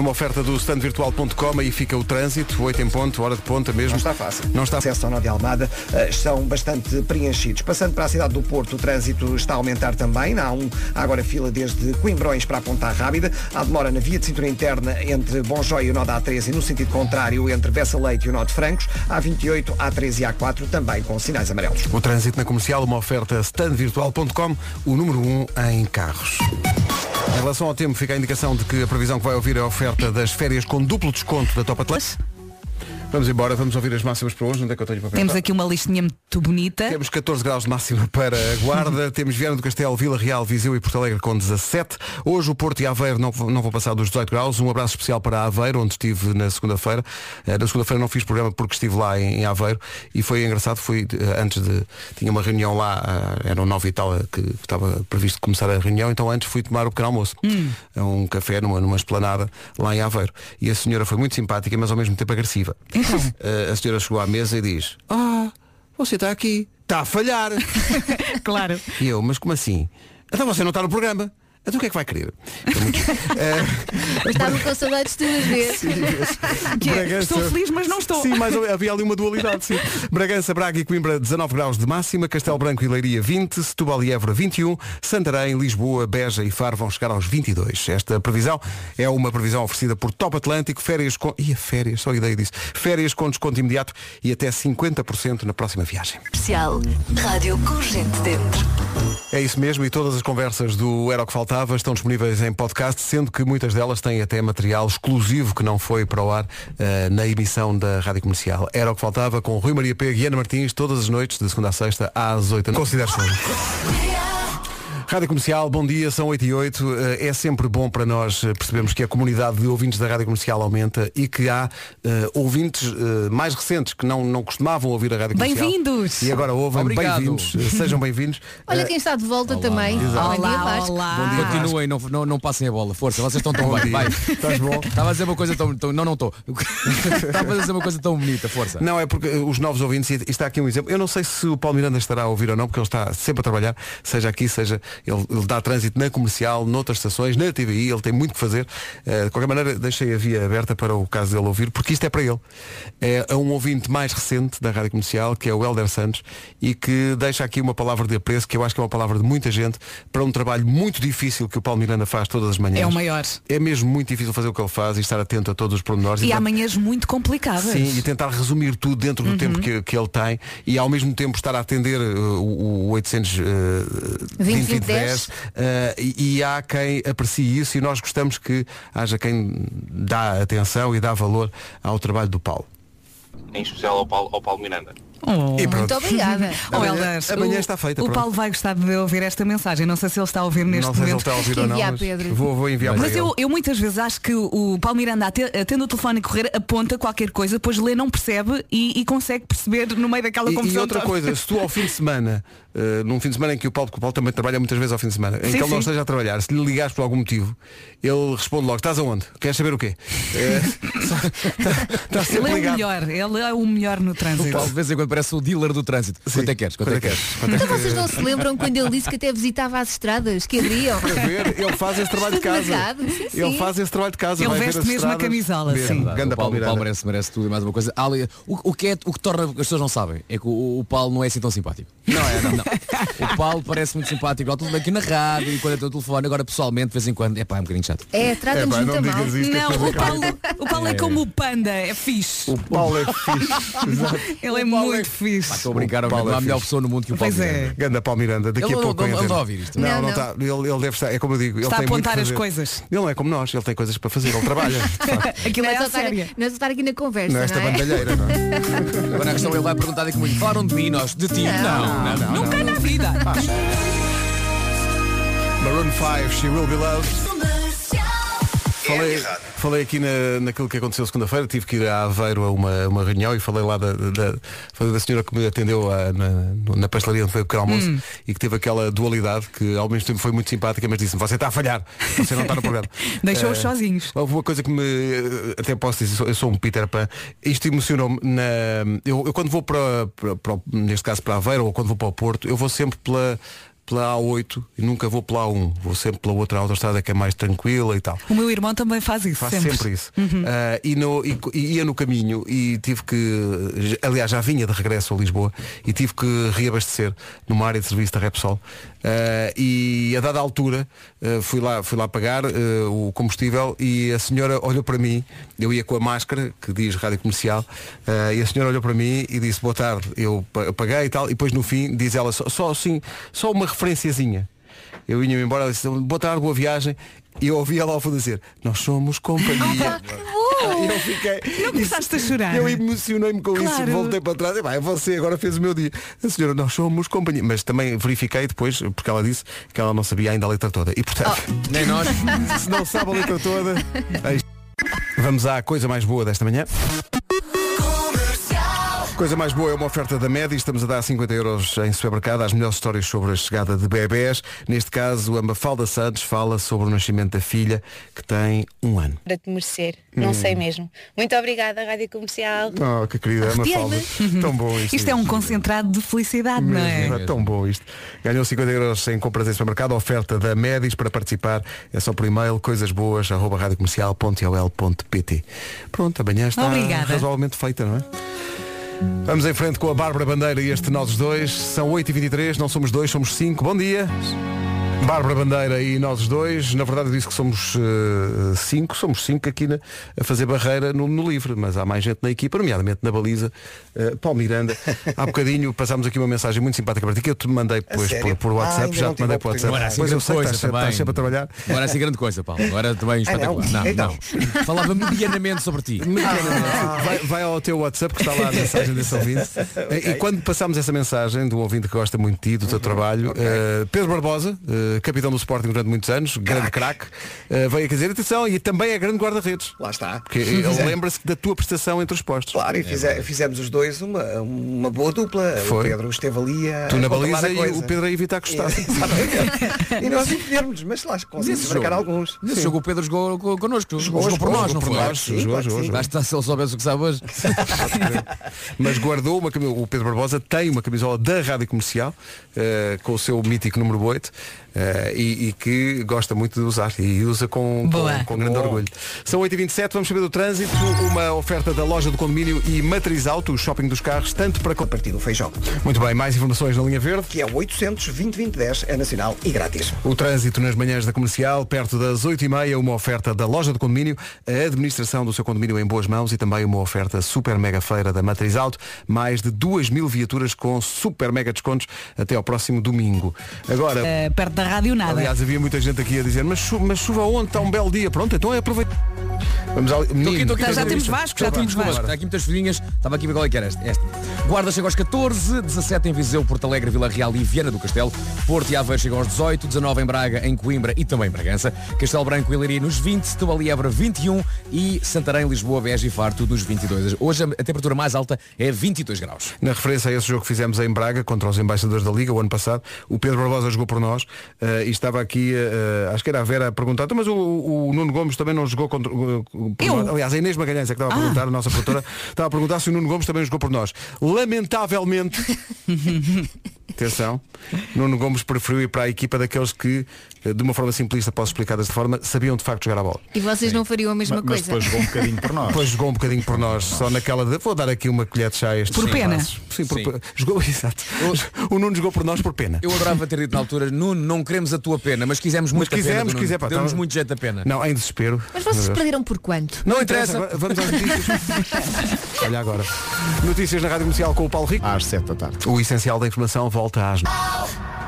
Numa oferta do standvirtual.com, aí fica o trânsito, 8 em ponto, hora de ponta mesmo. Não está fácil. Não está Acesso ao de Almada eh, estão bastante preenchidos. Passando para a cidade do Porto, o trânsito está a aumentar também. Há, um, há agora fila desde Coimbrões para a Ponta Rábida. Há demora na via de cintura interna entre Bonjói e o Nó da A13 e no sentido contrário entre Bessa Leite e o Nó de Francos. Há 28, A13 e A4 também com sinais amarelos. O trânsito na comercial, uma oferta standvirtual.com, o número 1 em carros. Em relação ao tempo, fica a indicação de que a previsão que vai ouvir é a oferta das férias com duplo desconto da Top Atlas. Vamos embora, vamos ouvir as máximas para hoje. Onde é que eu tenho para Temos aqui uma listinha muito bonita. Temos 14 graus de máxima para a Guarda, <laughs> temos Viana do Castelo, Vila Real, Viseu e Porto Alegre com 17. Hoje o Porto e Aveiro não, não vou passar dos 18 graus. Um abraço especial para Aveiro, onde estive na segunda-feira. Eh, Na segunda-feira não fiz programa porque estive lá em, em Aveiro e foi engraçado, fui eh, antes de. Tinha uma reunião lá, eh, eram nove e tal que estava previsto começar a reunião, então antes fui tomar o pequeno almoço. A um café numa, numa esplanada lá em Aveiro. E a senhora foi muito simpática, mas ao mesmo tempo agressiva. <laughs> Eh, a senhora chegou à mesa e diz, ah, você está aqui, está a falhar. <laughs> Claro. E eu, mas como assim? Então você não está no programa. Então o que é que vai querer? <laughs> Eh, Mas estava com saudades tuas vezes. <laughs> Que é, estou feliz, mas não estou. Sim, mas havia ali uma dualidade, sim. Bragança, Braga e Coimbra 19 graus de máxima, Castelo Branco e Leiria 20, Setúbal e Évora 21, Santarém, Lisboa, Beja e Faro vão chegar aos 22. Esta previsão é uma previsão oferecida por Top Atlântico, férias com... Ia, férias, só a ideia disso. Férias com desconto imediato e até 50% na próxima viagem. Especial. Rádio com gente dentro. É isso mesmo e todas as conversas do Era o que Faltava Estão disponíveis em podcast, sendo que muitas delas têm até material exclusivo que não foi para o ar eh, na emissão da Rádio Comercial. Era o que faltava com Rui Maria Pego e Ana Martins, todas as noites, de segunda a sexta, às 8 da noite. Considero Rádio Comercial, bom dia, são 8 e 8. Eh, É sempre bom para nós eh, percebermos que a comunidade de ouvintes da Rádio Comercial aumenta e que há eh, ouvintes eh, mais recentes que não, não costumavam ouvir a Rádio Comercial. Bem-vindos! E agora ouvem, bem-vindos, sejam bem-vindos. Olha quem está de volta também. Olá, Vasco. olá. Bom dia, Continuem, não, não, não passem a bola. Força, vocês estão tão Bom bem. Vai. Estás bom? <laughs> Estava a dizer uma coisa tão. tão- não, não estou. <laughs> Estava a dizer uma coisa tão bonita, força. Não, é porque os novos ouvintes, e está aqui um exemplo, eu não sei se o Paulo Miranda estará a ouvir ou não, porque ele está sempre a trabalhar, seja aqui, seja, ele, ele dá trânsito na comercial, noutras estações, na TVI, ele tem muito que fazer. Eh, de qualquer maneira, deixei a via aberta para o caso dele ouvir, porque isto é para ele. É, um ouvinte mais recente da Rádio Comercial, que é o Helder Santos, e que deixa aqui uma palavra de apreço, que eu acho que é uma palavra de muita gente, para um trabalho muito difícil que o Paulo Miranda faz todas as manhãs. É o maior. É mesmo muito difícil fazer o que ele faz e estar atento a todos os pormenores. E Então, há manhãs muito complicadas. Sim, e tentar resumir tudo dentro do tempo que, que ele tem e ao mesmo tempo estar a atender uh, o, o 800 uh, 20, 20, 10, uh, e, e há quem aprecie isso e nós gostamos que haja quem dá atenção e dá valor ao trabalho do Paulo. em especial ao Paulo, ao Paulo Miranda. Oh. E. Muito obrigada. Oh, <laughs> Amanhã- Helder, amanhã o- está feita, O pronto. Paulo vai gostar de ouvir esta mensagem. Não sei se ele está a ouvir neste não sei se ele momento. está a ouvir ou não, Enviar, mas Pedro. vou, vou enviar Mas para eu, ele. eu muitas vezes acho que o Paulo Miranda atende o telefone e correr, aponta qualquer coisa, depois lê, não percebe e, e consegue perceber no meio daquela E, confusão. e outra toda. coisa, se tu ao fim de semana, <laughs> uh, num fim de semana em que o Paulo, porque o Paulo também trabalha muitas vezes ao fim de semana, em Sim, que ele não sim. esteja a trabalhar, se lhe ligares por algum motivo, ele responde logo, estás aonde? Queres saber o quê? <laughs> É, está sempre Ele é o melhor, ele é o melhor no O trânsito. Paulo de vez em quando parece o dealer do trânsito. Quanto é que queres? Quanto é que queres? Quanto é Então que- vocês não se lembram quando ele disse que até visitava as estradas que abriam? Ver, ele faz esse trabalho de casa. Sim, sim. Ele faz esse trabalho de casa. Ele veste mesmo a camisola, Mesmo. sim. Ganda o Paulo Paulo, o. Paulo merece, merece tudo e mais uma coisa. Ali- o, o que é, o que torna as pessoas não sabem é que o, o Paulo não é assim tão simpático. Não é, não. O Paulo parece muito simpático ao telefone aqui na rádio e quando é teu telefone, agora pessoalmente, de vez em quando, é pá, é um bocadinho chato. É, trata-nos É muito não a mal. digas isto. Não, depois o Paulo, o Paulo é como o panda, é fixe. O Paulo é fixe. <laughs> Exato. Ele é muito fixe. Estou a brincar, O Paulo não há é melhor fixe. pessoa no mundo que o Paulo Pois é. Miranda. Ganda Paulo Miranda, daqui Ele a não- pouco não- não a ouvir isto. Não, Não, não não. está. Ele, ele deve estar, é como eu digo, ele Está a tem muito que apontar as coisas. Ele não é como nós, ele tem coisas para fazer, ele trabalha. <laughs> Aquilo Não é é, só a estar, não é aqui na conversa, Não é não, esta é? bandalheira, não é? Agora a questão ele vai perguntar daqui muito. Falaram de mim, nós, de ti. Não, não, não. Maroon 5, She Will Be Loved. Falei, falei aqui na, naquilo que aconteceu segunda-feira, tive que ir a Aveiro a uma, uma reunião e falei lá da, da, falei da senhora que me atendeu a- na, na pastelaria onde foi o pequeno almoço Hum. e que teve aquela dualidade que ao mesmo tempo foi muito simpática, mas disse-me, você está a falhar, você não está no programa. <laughs> Deixou-os Eh, sozinhos. Houve uma coisa que me até posso dizer, eu sou um Peter Pan. Isto emocionou-me na. Eu, eu quando vou para, para, para neste caso para Aveiro ou quando vou para o Porto, eu vou sempre pela, pela A8 e nunca vou pela A1. Vou sempre pela outra autostrada que é mais tranquila e tal. O meu irmão também faz isso. Faço sempre. sempre, isso. Ah, e, no, e, e ia no caminho e tive que. Aliás, já vinha de regresso a Lisboa e tive que reabastecer numa área de serviço da Repsol. Ah, e a dada altura ah, fui, lá, fui lá pagar ah, o combustível e a senhora olhou para mim, eu ia com a máscara que diz rádio comercial, e a senhora olhou para mim e disse boa tarde, eu pa- paguei e tal, e depois no fim diz ela só, só assim, só uma referenciazinha. Eu ia-me embora, ela disse, boa tarde, boa viagem. E eu ouvi ela ao fundo dizer, nós somos companhia. E eu fiquei. Não começaste a chorar? Eu emocionei-me com isso, Claro. voltei para trás. E, pá, você agora fez o meu dia. A senhora, nós somos companhia. Mas também verifiquei depois, porque ela disse que ela não sabia ainda a letra toda. E portanto, <laughs> Nem nós. se não sabe a letra toda. <laughs> Vamos à coisa mais boa desta manhã. Coisa mais boa é uma oferta da Medi. Estamos a dar 50 euros em supermercado às melhores histórias sobre a chegada de bebés. Neste caso, a Mafalda Santos fala sobre o nascimento da filha, que tem um ano. Para te merecer, não Hum. sei mesmo. Muito obrigada, Rádio Comercial. Oh, que querida, Mafalda. Tão bom isto. Isto é um concentrado de felicidade, não é? Mesmo, é tão bom isto. Ganhou 50 euros em compras em supermercado, oferta da Medis para participar. É só por e-mail, coisasboas, arroba radiocomercial.ol.pt. Pronto, amanhã está Obrigada. razoavelmente feita, não é? Vamos em frente com a Bárbara Bandeira e este Nós Dois. São 8h23, não somos dois, somos cinco. Bom dia. Bárbara Bandeira e nós os dois, na verdade eu disse que somos eh, cinco, somos cinco aqui na- a fazer barreira no, no livre, mas há mais gente na equipa, nomeadamente na baliza, uh, Paulo Miranda. <laughs> Há bocadinho passámos aqui uma mensagem muito simpática para ti que eu te mandei depois por, por Ah, WhatsApp, ainda já não te mandei por WhatsApp. Não era assim Pois eu grande sei que coisa estás sempre, também. estás sempre a trabalhar. Não era assim grande coisa, Paulo. Agora <laughs> também Ah, não? espetacular. Não, Então. não. Falava medianamente sobre ti. <laughs> Vai, vai ao teu WhatsApp que está lá a mensagem desse ouvinte. E quando passámos essa mensagem de um ouvinte que gosta muito de ti, do teu trabalho, eh, Pedro Barbosa, eh, capitão do Sporting durante muitos anos, grande craque, eh, veio a dizer atenção e também é grande guarda-redes. Lá está. Porque <laughs> ele lembra-se da tua prestação entre os postos. Claro, e fize- fizemos os dois uma, uma boa dupla. Foi. O Pedro esteve ali a Tu na baliza a e coisa. o Pedro a evitar gostasse. Exatamente. <laughs> e nós enfiamos, mas lá <laughs> conseguimos marcar alguns. Nesse Sim. jogo o Pedro jogou co- connosco. Jogou, Jogou, por nós, jogou não por foi? nós. Sim, Jogou, jogou, jogou. Basta se ele soubesse o que sabe hoje. Mas guardou uma camisola, o Pedro Barbosa tem uma camisola da Rádio Comercial, eh, com o seu mítico número 8, eh, e, e que gosta muito de usar e usa com, Boa. com, com grande orgulho. São 8h27, vamos saber do trânsito, uma oferta da loja do condomínio e Matriz Auto, o shopping dos carros, tanto para... A partir do feijão. Muito bem, mais informações na linha verde. Que é o 800 2010 é nacional e grátis. O trânsito nas manhãs da comercial, perto das 8h30, uma oferta da loja do condomínio, a administração do seu condomínio em boas mãos e também uma oferta super mega feira da Matriz Auto, mais de 2 mil viaturas com super mega descontos até ao próximo domingo. Agora, Eh, perto da rádio nada. aliás, havia muita gente aqui a dizer, mas, chu mas chuva onde? Está um belo dia. Pronto, então é aproveitar. Vamos ao... Menino, Estou aqui, Já estou aqui, temos aqui. Vasco, já temos Vasco. Está aqui muitas filhinhas. Estava aqui a ver qual é que era esta. esta. Guarda chega aos 14, 17 em Viseu, Porto Alegre, Vila Real e Viana do Castelo. Porto e Aveiro chegam aos 18, 19 em Braga, em Coimbra e também em Bragança. Castelo Branco e Leiria nos 20, Setúbal e Évora 21 e Santarém, Lisboa, Beja e Faro tudo nos 22. Hoje a a temperatura mais alta é 22 graus. Na referência a esse jogo que fizemos em Braga contra os embaixadores da Liga o ano passado, o Pedro Barbosa jogou por nós eh, e estava aqui, eh, acho que era a Vera a perguntar, "Então, mas o, o Nuno Gomes também não jogou contra uh, por Eu? nós?" Aliás, a Inês Magalhães é que estava a perguntar, a nossa produtora, <laughs> estava a perguntar se o Nuno Gomes também jogou por nós. Lamentavelmente, <laughs> atenção, Nuno Gomes preferiu ir para a equipa daqueles que, de uma forma simplista, posso explicar desta forma, sabiam de facto jogar a bola. E vocês não fariam a mesma Mas, mas coisa. depois jogou um bocadinho por nós. <laughs> Depois jogou um bocadinho por nós, só naquela de vou dar aqui uma colher de chá a estes Por pena. rapazes." Sim, por, Sim. jogou, <laughs> exato. O Nuno jogou por nós por pena. Eu adorava ter dito na altura, Nuno, não queremos a tua pena, mas quisemos Mas muito a pena. quisemos, Nuno. quiser, pá, Deu-nos tava- muito jeito a pena. Não, em desespero. Mas vocês perderam por quanto? Não interessa, agora- vamos às notícias. <laughs> Olha agora. Notícias na Rádio Comercial com o Paulo Rico. Às 7 da tarde. O essencial da informação volta às.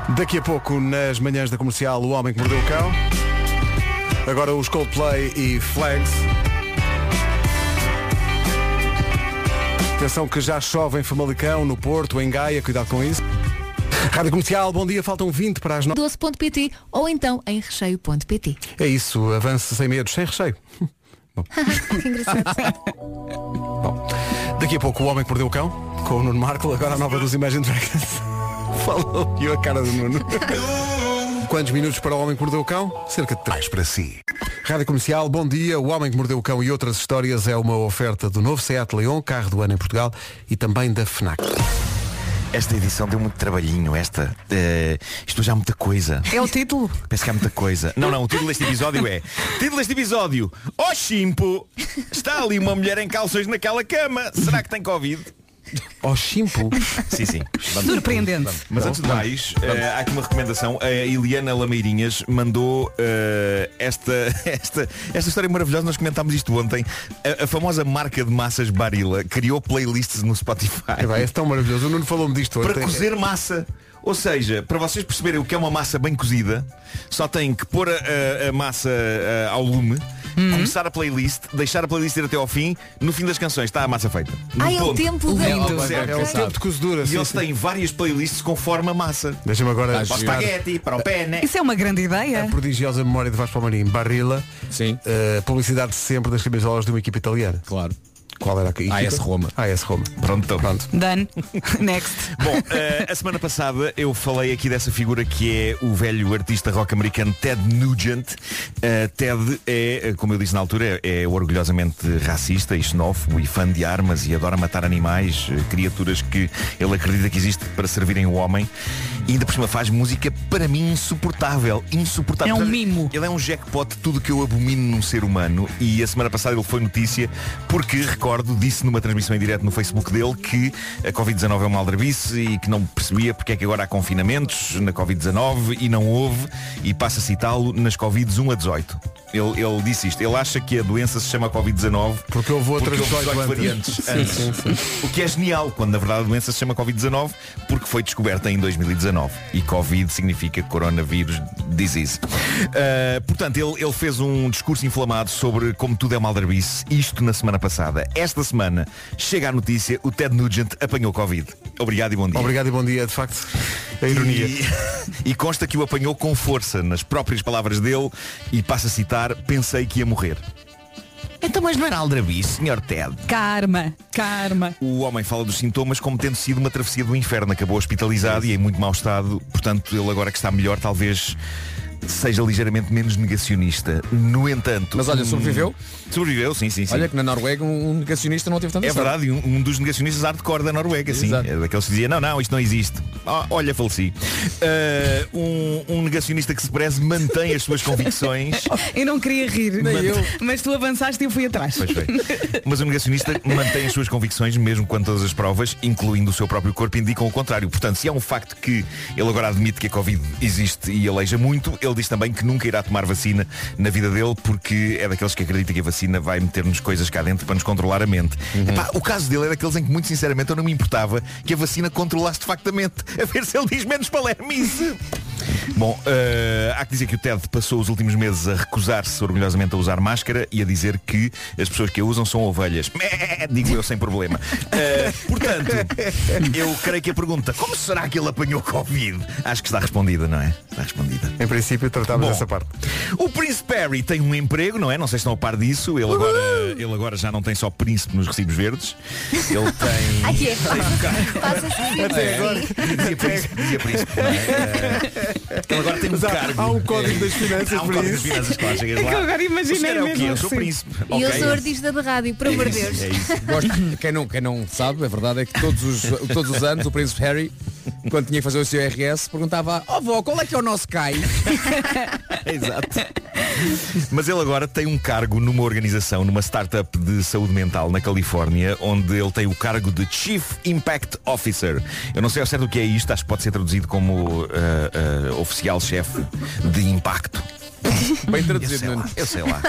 Daqui a pouco, nas manhãs da comercial, o homem que mordeu o cão. Agora os Coldplay e Flags. Atenção que já chove em Famalicão, no Porto, em Gaia, cuidado com isso. Rádio Comercial, bom dia, faltam 20 para as 9. 12.pt ou então em recheio.pt. É isso, avance sem medos, sem recheio. <laughs> que engraçado. <laughs> Bom, daqui a pouco o homem que mordeu o cão, com o Nuno Marco, agora a nova dos Imagine Dragons. <laughs> Falou e a cara do Nuno. <laughs> Quantos minutos para o homem que mordeu o cão? Cerca de 3 para si. Rádio Comercial, bom dia. O Homem que Mordeu o Cão e outras histórias é uma oferta do novo Seat Leon, carro do ano em Portugal, e também da FNAC. Esta edição deu muito trabalhinho, esta. Eh, isto já há muita coisa. É o título. Penso que há muita coisa. Não, não, o título deste episódio é Título deste episódio Ó Chimpo, está ali uma mulher em calções naquela cama. Será que tem Covid? Ó Chimpo? Sim, sim. Surpreendente. Mas antes de mais, eh, há aqui uma recomendação. A Eliana Lameirinhas mandou eh, esta, <laughs> esta, esta história maravilhosa. Nós comentámos isto ontem. A, a famosa marca de massas Barilla criou playlists no Spotify. É, é tão maravilhoso. O Nuno falou-me disto para ontem. cozer massa. Ou seja, para vocês perceberem o que é uma massa bem cozida, só têm que pôr a, a- a massa eh, ao lume, começar a playlist, deixar a playlist ir até ao fim, no fim das canções está a massa feita. No Ah, é o tempo de... Lindo. Certo. É o tempo de cozedura. E eles têm várias playlists conforme a massa. Deixa-me agora Para o espaguete, para o pene. Isso é uma grande a ideia. prodigiosa memória de Vasco Palmarim. Barilla, Sim, eh, publicidade de sempre das camisolas de uma equipa italiana. claro. Qual era a equipa? AS Roma. AS Roma. Pronto, então. Pronto. Done. <laughs> Next. Bom, eh, a semana passada eu falei aqui dessa figura que é o velho artista rock americano Ted Nugent. Eh, Ted é, eh, como eu disse na altura, é, é orgulhosamente racista e xenófobo e fã de armas e adora matar animais, criaturas que ele acredita que existem para servirem o homem. E ainda por cima faz música para mim insuportável. Insuportável. É um mimo. Ele é um jackpot de tudo que eu abomino num ser humano. E a semana passada ele foi notícia porque, recordo, disse numa transmissão em direto no Facebook dele que a Covid-19 é uma aldrabice e que não percebia porque é que agora há confinamentos na Covid-19 e não houve. E passa a citá-lo nas Covids 1 a 18. Ele, ele disse isto. Ele acha que a doença se chama Covid-19 porque houve outras porque houve 18 variantes Sim, antes. sim, sim. O que é genial, quando na verdade a doença se chama Covid-19 porque foi descoberta em 2019. E Covid significa Coronavirus Disease. Uh, portanto, ele, ele fez um discurso inflamado sobre como tudo é uma aldrabice. Isto na semana passada. Esta semana chega a notícia, o Ted Nugent apanhou Covid. Obrigado e bom dia. Obrigado e bom dia, de facto. A ironia. E, <laughs> e consta que o apanhou com força, nas próprias palavras dele, e passa a citar, pensei que ia morrer. Então, mas não era aldrabice, Sr. Ted? Karma, karma. O homem fala dos sintomas como tendo sido uma travessia do inferno. Acabou hospitalizado e em muito mau estado. Portanto, ele agora que está melhor, talvez seja ligeiramente menos negacionista. No entanto... Mas olha, hum, sobreviveu? Sobreviveu, sim, sim, sim. Olha que na Noruega um negacionista não teve tanta É sorte. verdade, um, um dos negacionistas hardcore da Noruega, sim. É daqueles que dizia, não, não, isto não existe. Ah, olha, faleci. Ah, um, um negacionista que se preze mantém as suas convicções. <laughs> Eu não queria rir. Nem mas, eu. mas tu avançaste e eu fui atrás. <laughs> Mas o negacionista mantém as suas convicções mesmo quando todas as provas, incluindo o seu próprio corpo, indicam o contrário. Portanto, se é um facto que ele agora admite que a Covid existe e aleija muito, ele diz também que nunca irá tomar vacina na vida dele porque é daqueles que acredita que a vacina vai meter-nos coisas cá dentro para nos controlar a mente. Epá, o caso dele é daqueles em que, muito sinceramente, eu não me importava que a vacina controlasse de facto a mente. A ver se ele diz menos palermice. Bom, eh, há que dizer que o Ted passou os últimos meses a recusar-se orgulhosamente a usar máscara e a dizer que as pessoas que a usam são ovelhas. Mé, Digo eu sem problema. Eh, portanto, eu creio que a pergunta como será que ele apanhou Covid? Acho que está respondida, não é? Está respondida. Em princípio tratávamos Bom, dessa parte. O Príncipe Harry tem um emprego, não é? Não sei se estão a par disso. Ele agora, ele agora já não tem só príncipe nos recibos verdes. Ele tem. <laughs> Aqui é. um. Passa-se Até agora. Dizia príncipe, dizia príncipe. não é? <laughs> Ele agora tem um Mas há- cargo. há um código das finanças Há um para código isso. das finanças, claro, chegas É que lá. eu agora O imaginei senhor é o quê? mesmo Eu sou assim. príncipe. E eu Ok. sou artista de rádio, por amor de Deus. É isso. <laughs> Gosto, quem, não, quem não sabe, a verdade é que todos os, todos os anos o príncipe Harry, quando tinha que fazer o seu RS, perguntava, ó vó, qual é que é o nosso CAI? <laughs> Exato. Mas ele agora tem um cargo numa organização, numa startup de saúde mental na Califórnia, onde ele tem o cargo de Chief Impact Officer. Eu não sei ao certo o que é isto, acho que pode ser traduzido como ah, ah, oficial-chefe de impacto. Bem Eu traduzido, sei lá, eu sei lá.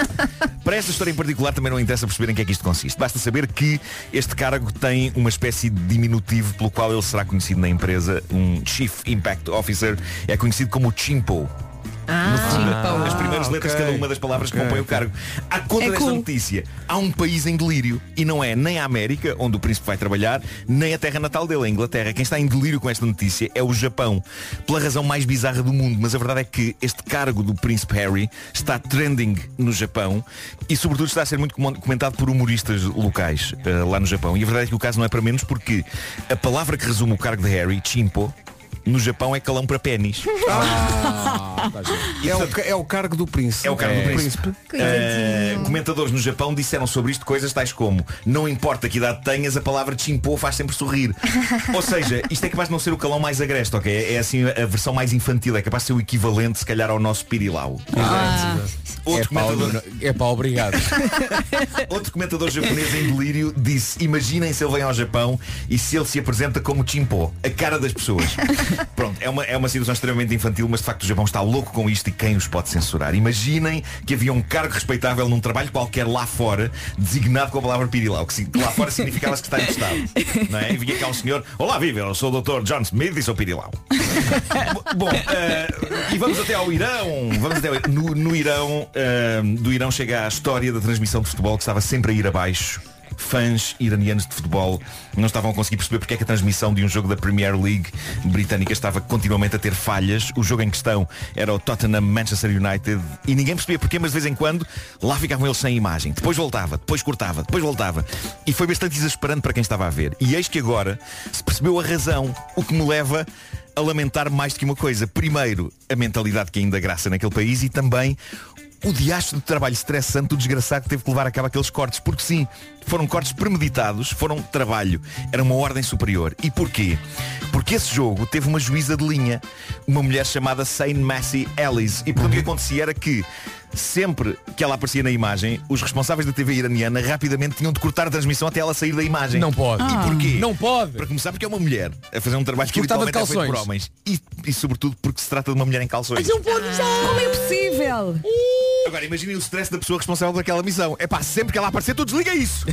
Para esta história em particular também não interessa perceber em que é que isto consiste. Basta saber que este cargo tem uma espécie de diminutivo pelo qual ele será conhecido na empresa. Um Chief Impact Officer é conhecido como Chimpo. Ah, As primeiras letras de ok. cada uma das palavras que compõem o cargo. À conta É desta cool. notícia, há um país em delírio. E não é nem a América, onde o príncipe vai trabalhar, nem a terra natal dele, a Inglaterra. Quem está em delírio com esta notícia é o Japão. Pela razão mais bizarra do mundo. Mas a verdade é que este cargo do príncipe Harry está trending no Japão e sobretudo está a ser muito comen- comentado por humoristas locais eh, lá no Japão. E a verdade é que o caso não é para menos porque a palavra que resume o cargo de Harry, chimpo, no Japão é calão para pênis. Ah, tá. É o, é o cargo do príncipe. É o cargo do príncipe. Uh, comentadores no Japão disseram sobre isto coisas tais como não importa que idade tenhas, a palavra chimpô faz sempre sorrir. <laughs> Ou seja, isto é capaz de não ser o calão mais agreste, ok? É, é assim a versão mais infantil, é capaz de ser o equivalente se calhar ao nosso pirilau. Outro, É pá, comentador, é pá, obrigado. <laughs> outro comentador japonês em delírio disse Imaginem se ele vem ao Japão e se ele se apresenta como chimpô A cara das pessoas <laughs> Pronto, é uma, é uma situação extremamente infantil Mas de facto o Japão está louco com isto e quem os pode censurar Imaginem que havia um cargo respeitável Num trabalho qualquer lá fora Designado com a palavra pirilau Que que lá fora significava que está encostado Não é? E vinha cá um senhor Olá viva, eu sou o Dr. John Smith e sou pirilau Bom, eh, e vamos até ao Irão. Vamos até ao- no, no Irão, eh, do Irão chega a história da transmissão de futebol que estava sempre a ir abaixo. Fãs iranianos de futebol não estavam a conseguir perceber porque é que a transmissão de um jogo da Premier League britânica estava continuamente a ter falhas. O jogo em questão era o Tottenham Manchester United e ninguém percebia porquê, mas de vez em quando lá ficavam eles sem imagem. Depois voltava, depois cortava, depois voltava. E foi bastante exasperante para quem estava a ver. E eis que agora se percebeu a razão, o que me leva a lamentar mais do que uma coisa. Primeiro, a mentalidade que ainda graça naquele país e também o diacho de trabalho estressante do desgraçado que teve que levar a cabo aqueles cortes. Porque sim, foram cortes premeditados, foram trabalho. Era uma ordem superior. E porquê? Porque esse jogo teve uma juíza de linha, uma mulher chamada Sane Massey Ellis. E portanto o que acontecia era que sempre que ela aparecia na imagem, os responsáveis da TV iraniana rapidamente tinham de cortar a transmissão até ela sair da imagem. Não pode. E porquê? Não pode. Para começar porque é uma mulher a fazer um trabalho que Porque estava de habitualmente é feito por calções. homens. E, e sobretudo porque se trata de uma mulher em calções. Como é possível? Agora imaginem o stress da pessoa responsável por aquela missão. É pá, sempre que ela aparecer, tu desliga isso.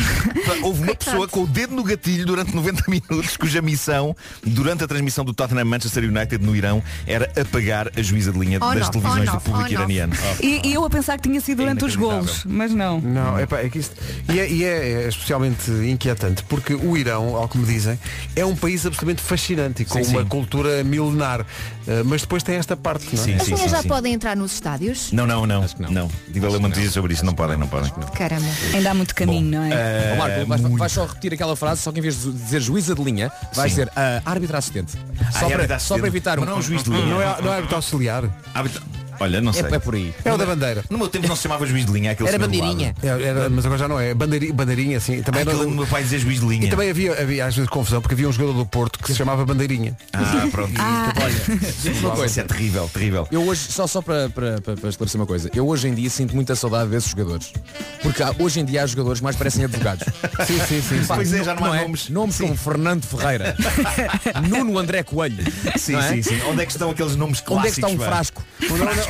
<laughs> Houve uma pessoa com o dedo no gatilho durante 90 minutos, cuja missão, durante a transmissão do Tottenham Manchester United no Irão, era apagar a juíza de linha Oh, das não, televisões oh, do público oh, iraniano. <laughs> E, e eu a pensar que tinha sido durante os inacreditável. golos, mas não. Não, é, pá, é que isto. E, é, e é- é especialmente inquietante, porque o Irão, ao que me dizem, é um país absolutamente fascinante e com Sim, uma sim. cultura milenar. Uh, mas depois tem esta parte, não é? Sim, As sim, já sim. podem entrar nos estádios? Não, não, não. não. Tive a ler uma notícia sobre isso. Não podem, não podem. Caramba. Ainda há muito caminho, não é? Eh, Ó, Marco, vais, vais só repetir aquela frase, só que em vez de dizer juíza de linha, vais Sim. dizer ah, árbitra assistente. Só, para, só evitar um. Mas não é juiz de linha. Não é, não é árbitro auxiliar. Árbitra- Olha, não sei. É, é por aí. É o da bandeira. No meu tempo não se chamava juiz de linha, aquele Era bandeirinha. É, era- mas agora já não é. Bandeirinha, bandeirinha assim. Também Ah, era- aquele do meu pai dizer juiz de linha. E também havia, havia às vezes confusão, porque havia um jogador do Porto que se chamava Bandeirinha. Ah, pronto. Olha, <laughs> digo-te uma Isso coisa. é terrível, terrível. Eu hoje, só, só para, para, para, para esclarecer uma coisa, eu hoje em dia sinto muita saudade desses jogadores. Porque há- hoje em dia há jogadores que mais parecem advogados. <laughs> Sim, sim, sim. Pá, Pois é, já não há é? nomes. Nomes como Fernando Ferreira, <laughs> Nuno André Coelho. Sim, não é? sim, sim. Onde é que estão aqueles nomes Onde é clássicos? que está um frasco?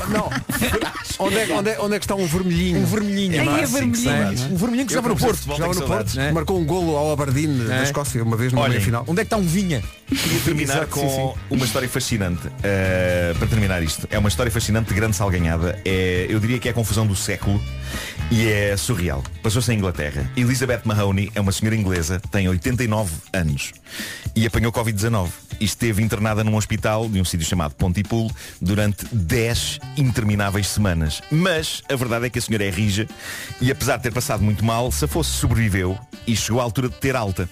Não. <laughs> Onde, é, onde, é, onde é que está um vermelhinho? Um vermelhinho. Ai, é? é vermelhinho. Sim, Um vermelhinho que Eu jogava no Porto. tenho no Porto, saudades. né? marcou um golo ao Aberdeen da É. Escócia uma vez numa Olhem, meia final. Onde é que está um vinha? Queria terminar Exato, com sim, sim. uma história fascinante. Uh, para terminar isto, é uma história fascinante de grande salganhada. É, eu diria que é a confusão do século e é surreal. Passou-se em Inglaterra. Elizabeth Mahoney é uma senhora inglesa, tem 89 anos e apanhou Covid-19 e esteve internada num hospital de um sítio chamado Pontypool durante 10 intermináveis semanas. Mas a verdade é que a senhora é rija e apesar de ter passado muito mal, se fosse sobreviveu e chegou à altura de ter alta.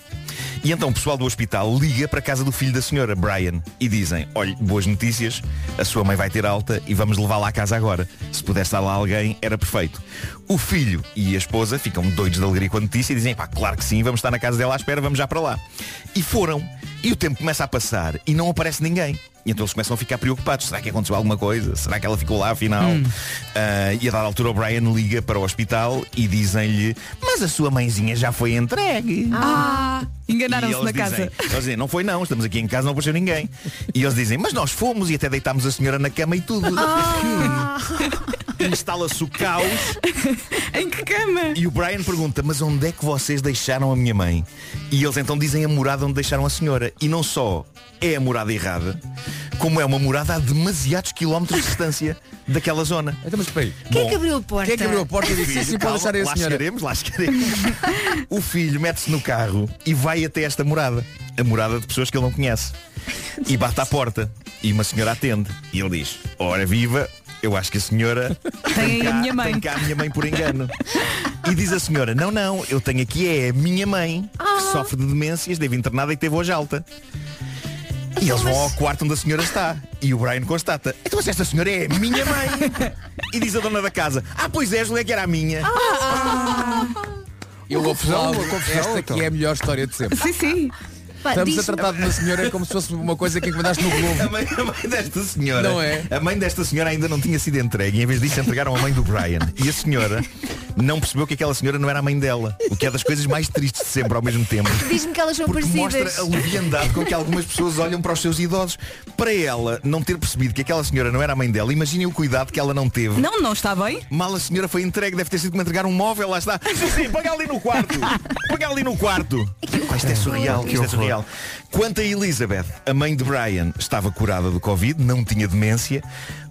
E então o pessoal do hospital liga para a casa do filho da senhora, Brian, e dizem, olha, boas notícias, a sua mãe vai ter alta e vamos levá-la à casa agora. Se pudesse estar lá alguém, era perfeito. O filho e a esposa ficam doidos de alegria com a notícia e dizem, pá, claro que sim, vamos estar na casa dela à espera, vamos já para lá. E foram. E o tempo começa a passar e não aparece ninguém. E então eles começam a ficar preocupados. Será que aconteceu alguma coisa? Será que ela ficou lá afinal? Ah, e a dada altura o Brian liga para o hospital e dizem-lhe, mas a sua mãezinha já foi entregue. Ah, E enganaram-se na dizem, casa. Eles dizem, não foi não, estamos aqui em casa, não apareceu ninguém. E eles dizem, mas nós fomos e até deitámos a senhora na cama e tudo. <laughs> <laughs> Instala-se o caos <laughs> Em que cama? e o Brian pergunta, mas onde é que vocês deixaram a minha mãe? E eles então dizem a morada onde deixaram a senhora. E não só é a morada errada, como é uma morada a demasiados quilómetros de distância daquela zona. Então, mas espera. Quem é que abriu a porta? Quem é que abriu a porta e disse Filho, sim, sim, pode deixar a lá senhora? chegaremos, lá chegaremos. o filho mete-se no carro e vai até esta morada. A morada de pessoas que ele não conhece. E bate à porta. E uma senhora atende. E ele diz, ora viva, eu acho que a senhora <laughs> Tem aí a cá, minha mãe. tem cá a minha mãe por engano. E diz a senhora, não, não, eu tenho aqui é a minha mãe, Ah. que sofre de demências, esteve internada e teve hoje alta. E eles vão ao quarto onde a senhora está. E o Brian constata, então mas esta senhora é a minha mãe. E diz a dona da casa, ah, pois é, Julia, que era a minha. Eu confusão, aplaudo uma confusão, esta então. que é a melhor história de sempre. Sim, sim. Estamos a tratar de uma senhora como se fosse uma coisa que encomendaste no A Globo. mãe, a mãe desta senhora Não é? A mãe desta senhora ainda não tinha sido entregue E em vez disso entregaram a mãe do Brian E a senhora não percebeu que aquela senhora não era a mãe dela O que é das coisas mais tristes de sempre ao mesmo tempo Diz-me que elas são parecidas. mostra a leviandade com que algumas pessoas olham para os seus idosos Para ela não ter percebido que aquela senhora não era a mãe dela Imaginem o cuidado que ela não teve Não, não está bem? Mal a senhora foi entregue, deve ter sido como entregar um móvel, lá está. Sim, sim, paga ali no quarto. Paga ali no quarto. Pá, isto é surreal, isto é surreal. Quanto a Elizabeth, a mãe de Brian, estava curada do Covid, não tinha demência,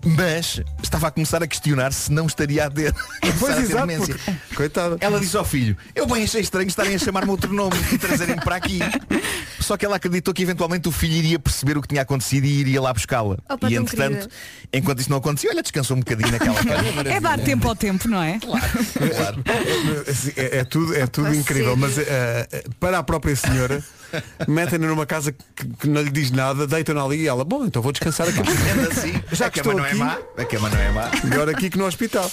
mas estava a começar a questionar se não estaria a ter, <laughs> Pois a ter exato, demência. porque- coitada. Ela disse ao filho, eu bem achei estranho estarem a chamar-me outro nome e trazerem-me para aqui. <laughs> Só que ela acreditou que eventualmente o filho iria perceber o que tinha acontecido e iria lá buscá-la. E entretanto, querida. enquanto isso não acontecia, olha, descansou um bocadinho naquela <laughs> cama. É dar tempo ao tempo, não é? Claro. É, é tudo, é tudo Ah, incrível, sério? mas eh, para a própria senhora metem-na numa casa que, que não lhe diz nada, deitam-na ali e ela, bom, então vou descansar aqui. Anda assim. <laughs> Já a que cama estou não aqui, é má. A cama não é má. melhor aqui que no hospital.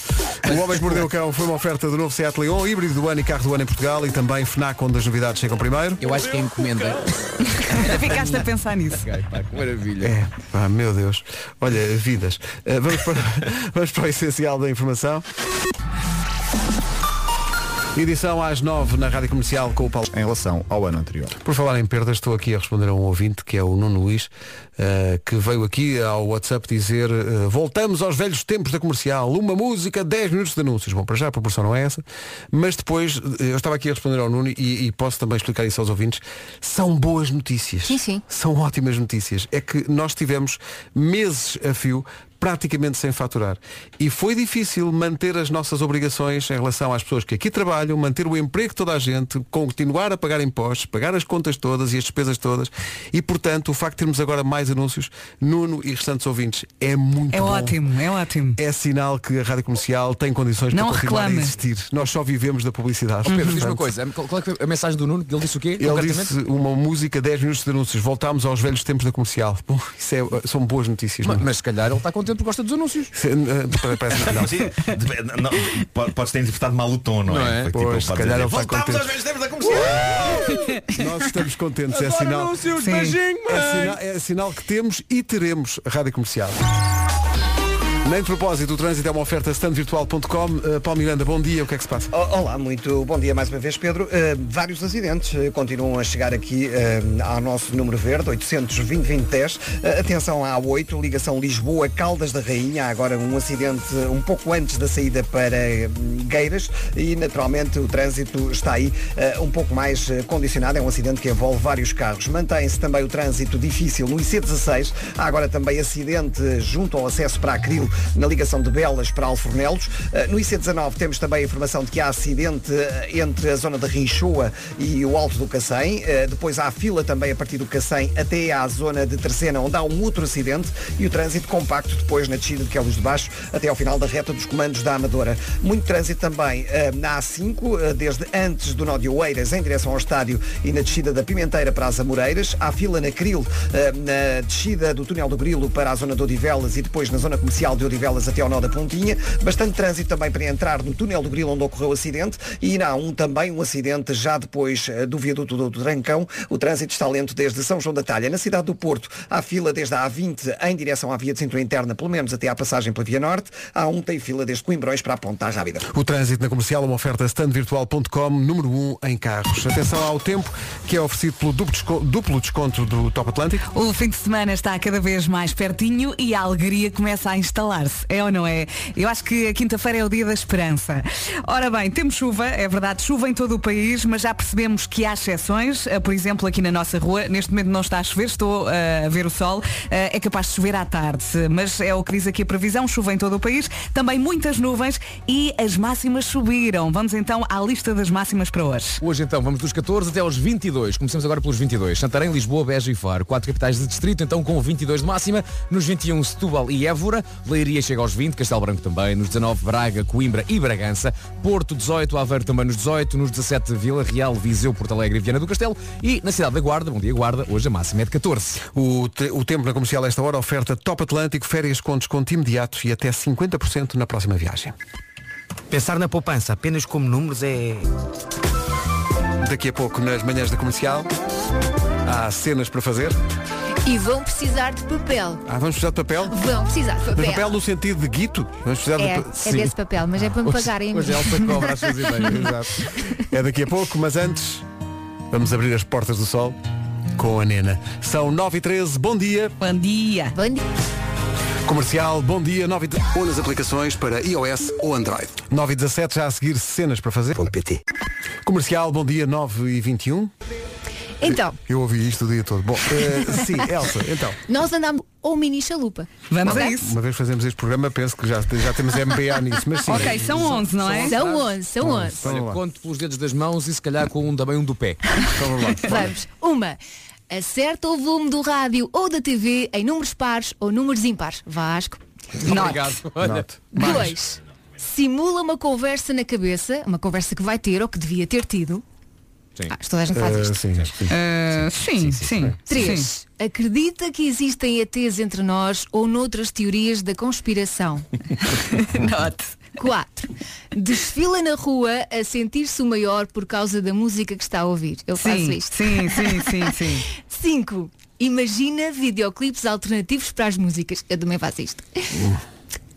O Homem que Mordeu o Cão foi uma oferta do novo Seat Leon, híbrido do ano e carro do ano em Portugal e também FNAC, onde as novidades chegam primeiro. Eu acho que é encomenda. <laughs> Ficaste a pensar nisso. Ok, pá, que maravilha. É, pá, meu Deus. Olha, vidas. Uh, vamos, para, <laughs> vamos para o essencial da informação. Edição às 9 na Rádio Comercial com o Paulo. Em relação ao ano anterior. Por falar em perdas, estou aqui a responder a um ouvinte, que é o Nuno Luís, eh, que veio aqui ao WhatsApp dizer eh, voltamos aos velhos tempos da comercial, uma música, 10 minutos de anúncios. Bom, para já a proporção não é essa, mas depois, eh, eu estava aqui a responder ao Nuno e, e posso também explicar isso aos ouvintes, são boas notícias. Sim, sim. São ótimas notícias. É que nós tivemos meses a fio praticamente sem faturar. E foi difícil manter as nossas obrigações em relação às pessoas que aqui trabalham, manter o emprego de toda a gente, continuar a pagar impostos, pagar as contas todas e as despesas todas. E, portanto, o facto de termos agora mais anúncios, Nuno e restantes ouvintes, é muito É bom. ótimo, é ótimo. É sinal que a Rádio Comercial tem condições Não para continuar reclame. a existir. Nós só vivemos da publicidade. Pedro, diz uma coisa. Qual é a mensagem do Nuno? Ele disse o quê? Ele disse uma música, 10 minutos de anúncios. Voltámos aos velhos tempos da comercial. Bom, isso é- são boas notícias. Mas, Nuno. mas se calhar ele está contente porque gosta dos anúncios. Eh, Parece que <laughs> não. Sim, dep- não, po- Podes ter interpretado mal o tom, não, Não é? é? Pois, pode calhar dizer, ele está Voltámos contente." aos velhos tempos da comercial. <laughs> Nós estamos contentes, é sinal. anúncios, beijinho, É sinal, é sinal que temos e teremos a rádio comercial. Nem de propósito, o trânsito é uma oferta standvirtual.com. Uh, Paulo Miranda, bom dia, o que é que se passa? Olá, muito bom dia mais uma vez, Pedro. Uh, vários acidentes uh, continuam a chegar aqui uh, ao nosso número verde, 820-2010. Uh, atenção à A8, ligação Lisboa-Caldas da Rainha. Há agora um acidente um pouco antes da saída para Gueiras e, naturalmente, o trânsito está aí um pouco mais condicionado. É um acidente que envolve vários carros. Mantém-se também o trânsito difícil no IC16. Há agora também acidente junto ao acesso para Acril na ligação de Belas para Alfornelos. Uh, No IC19 temos também a informação de que há acidente uh, entre a zona de Rinchoa e o Alto do Cacém. Uh, Depois há fila também a partir do Cacém até à zona de Terceira, onde há um outro acidente e o trânsito compacto depois na descida de Quelos de Baixo até ao final da reta dos comandos da Amadora. Muito trânsito também na A5, uh, desde antes do nó Oeiras em direção ao estádio e na descida da Pimenteira para as Amoreiras. Há fila na Cril, na descida do túnel do Grilo para a zona de Odivelas e depois na zona comercial de Odivelas até ao nó da Pontinha. Bastante trânsito também para entrar no túnel do Grilo onde ocorreu o acidente e na A1 também um acidente já depois eh, do viaduto do Trancão. O trânsito está lento desde São João da Talha. Na cidade do Porto há fila desde a A20 em direção à via de cintura interna, pelo menos até à passagem pela Via Norte. A A1 tem fila desde Coimbrões para a Ponta Rábida. O trânsito na comercial, uma oferta standvirtual.com, número 1 em carros. Atenção ao tempo, que é oferecido pelo duplo desconto, duplo desconto do Top Atlântico. O fim de semana está cada vez mais pertinho e a alegria começa a instalar-se. É ou não é? Eu acho que a quinta-feira é o dia da esperança. Ora bem, temos chuva, é verdade, chuva em todo o país, mas já percebemos que há exceções. Eh, Por exemplo, aqui na nossa rua, neste momento não está a chover, estou eh, a ver o sol. Eh, É capaz de chover à tarde, mas é o que diz aqui a previsão, chuva em todo o país. Também muitas nuvens e as máximas subiram. Vamos então à lista das máximas para hoje. Hoje então vamos dos 14 até aos 22. Começamos agora pelos 22. Santarém, Lisboa, Beja e Faro. Quatro capitais de distrito, então com 22 de máxima. Nos 21, Setúbal e Évora. Leiria chega aos 20, Castelo Branco também. Nos 19, Braga, Coimbra e Bragança. Porto, 18, Aveiro também nos 18. Nos 17, Vila Real, Viseu, Porto Alegre e Viana do Castelo. E na cidade da Guarda, bom dia Guarda, hoje a máxima é de 14. O, te- o tempo na comercial a esta hora oferta Top Atlântico, férias com desconto imediato e até 50% na próxima viagem. Pensar na poupança apenas como números é. Daqui a pouco, nas manhãs da comercial, há cenas para fazer. E vão precisar de papel. Ah, vamos precisar de papel? Vão precisar de Mas papel. papel no sentido de guito? Vamos precisar É, de pa- é desse papel, mas é para me pagarem hoje mim. Elsa cobra as suas <laughs> ideias, exato. É daqui a pouco, mas antes vamos abrir as portas do sol com a Nena. São 9 e 13 bom dia. Bom dia. Bom dia. Comercial, bom dia, 9 e 13. Ou nas aplicações para iOS ou Android. 9 e 17, já a seguir cenas para fazer. PT. Comercial, bom dia, 9 e 21. Então, Eu ouvi isto o dia todo. Bom, eh, sim, <laughs> Elsa, então. nós andamos ou mini chalupa. Vamos a isso. Uma vez fazemos este programa, penso que já, já temos MBA nisso, mas sim. Ok, são 11, não é? São 11, são 11. Então, Olha, vamos lá. conto pelos dedos das mãos e se calhar com um, também um do pé. Então vamos lá. <laughs> Vamos. Uma. Acerta o volume do rádio ou da TV em números pares ou números impares. Vasco. Obrigado. Olha, Note. Dois. Simula uma conversa na cabeça, uma conversa que vai ter ou que devia ter tido. Ah, toda a gente faz isto. sim, sim. Ah, sim, sim. 3. Acredita que existem ETs entre nós ou noutras teorias da conspiração? <laughs> Note. 4. Desfila na rua a sentir-se o maior por causa da música que está a ouvir. Eu faço Sim, isto. sim, sim, sim, sim. <laughs> 5. Imagina videoclipes alternativos para as músicas. Eu também faço isto.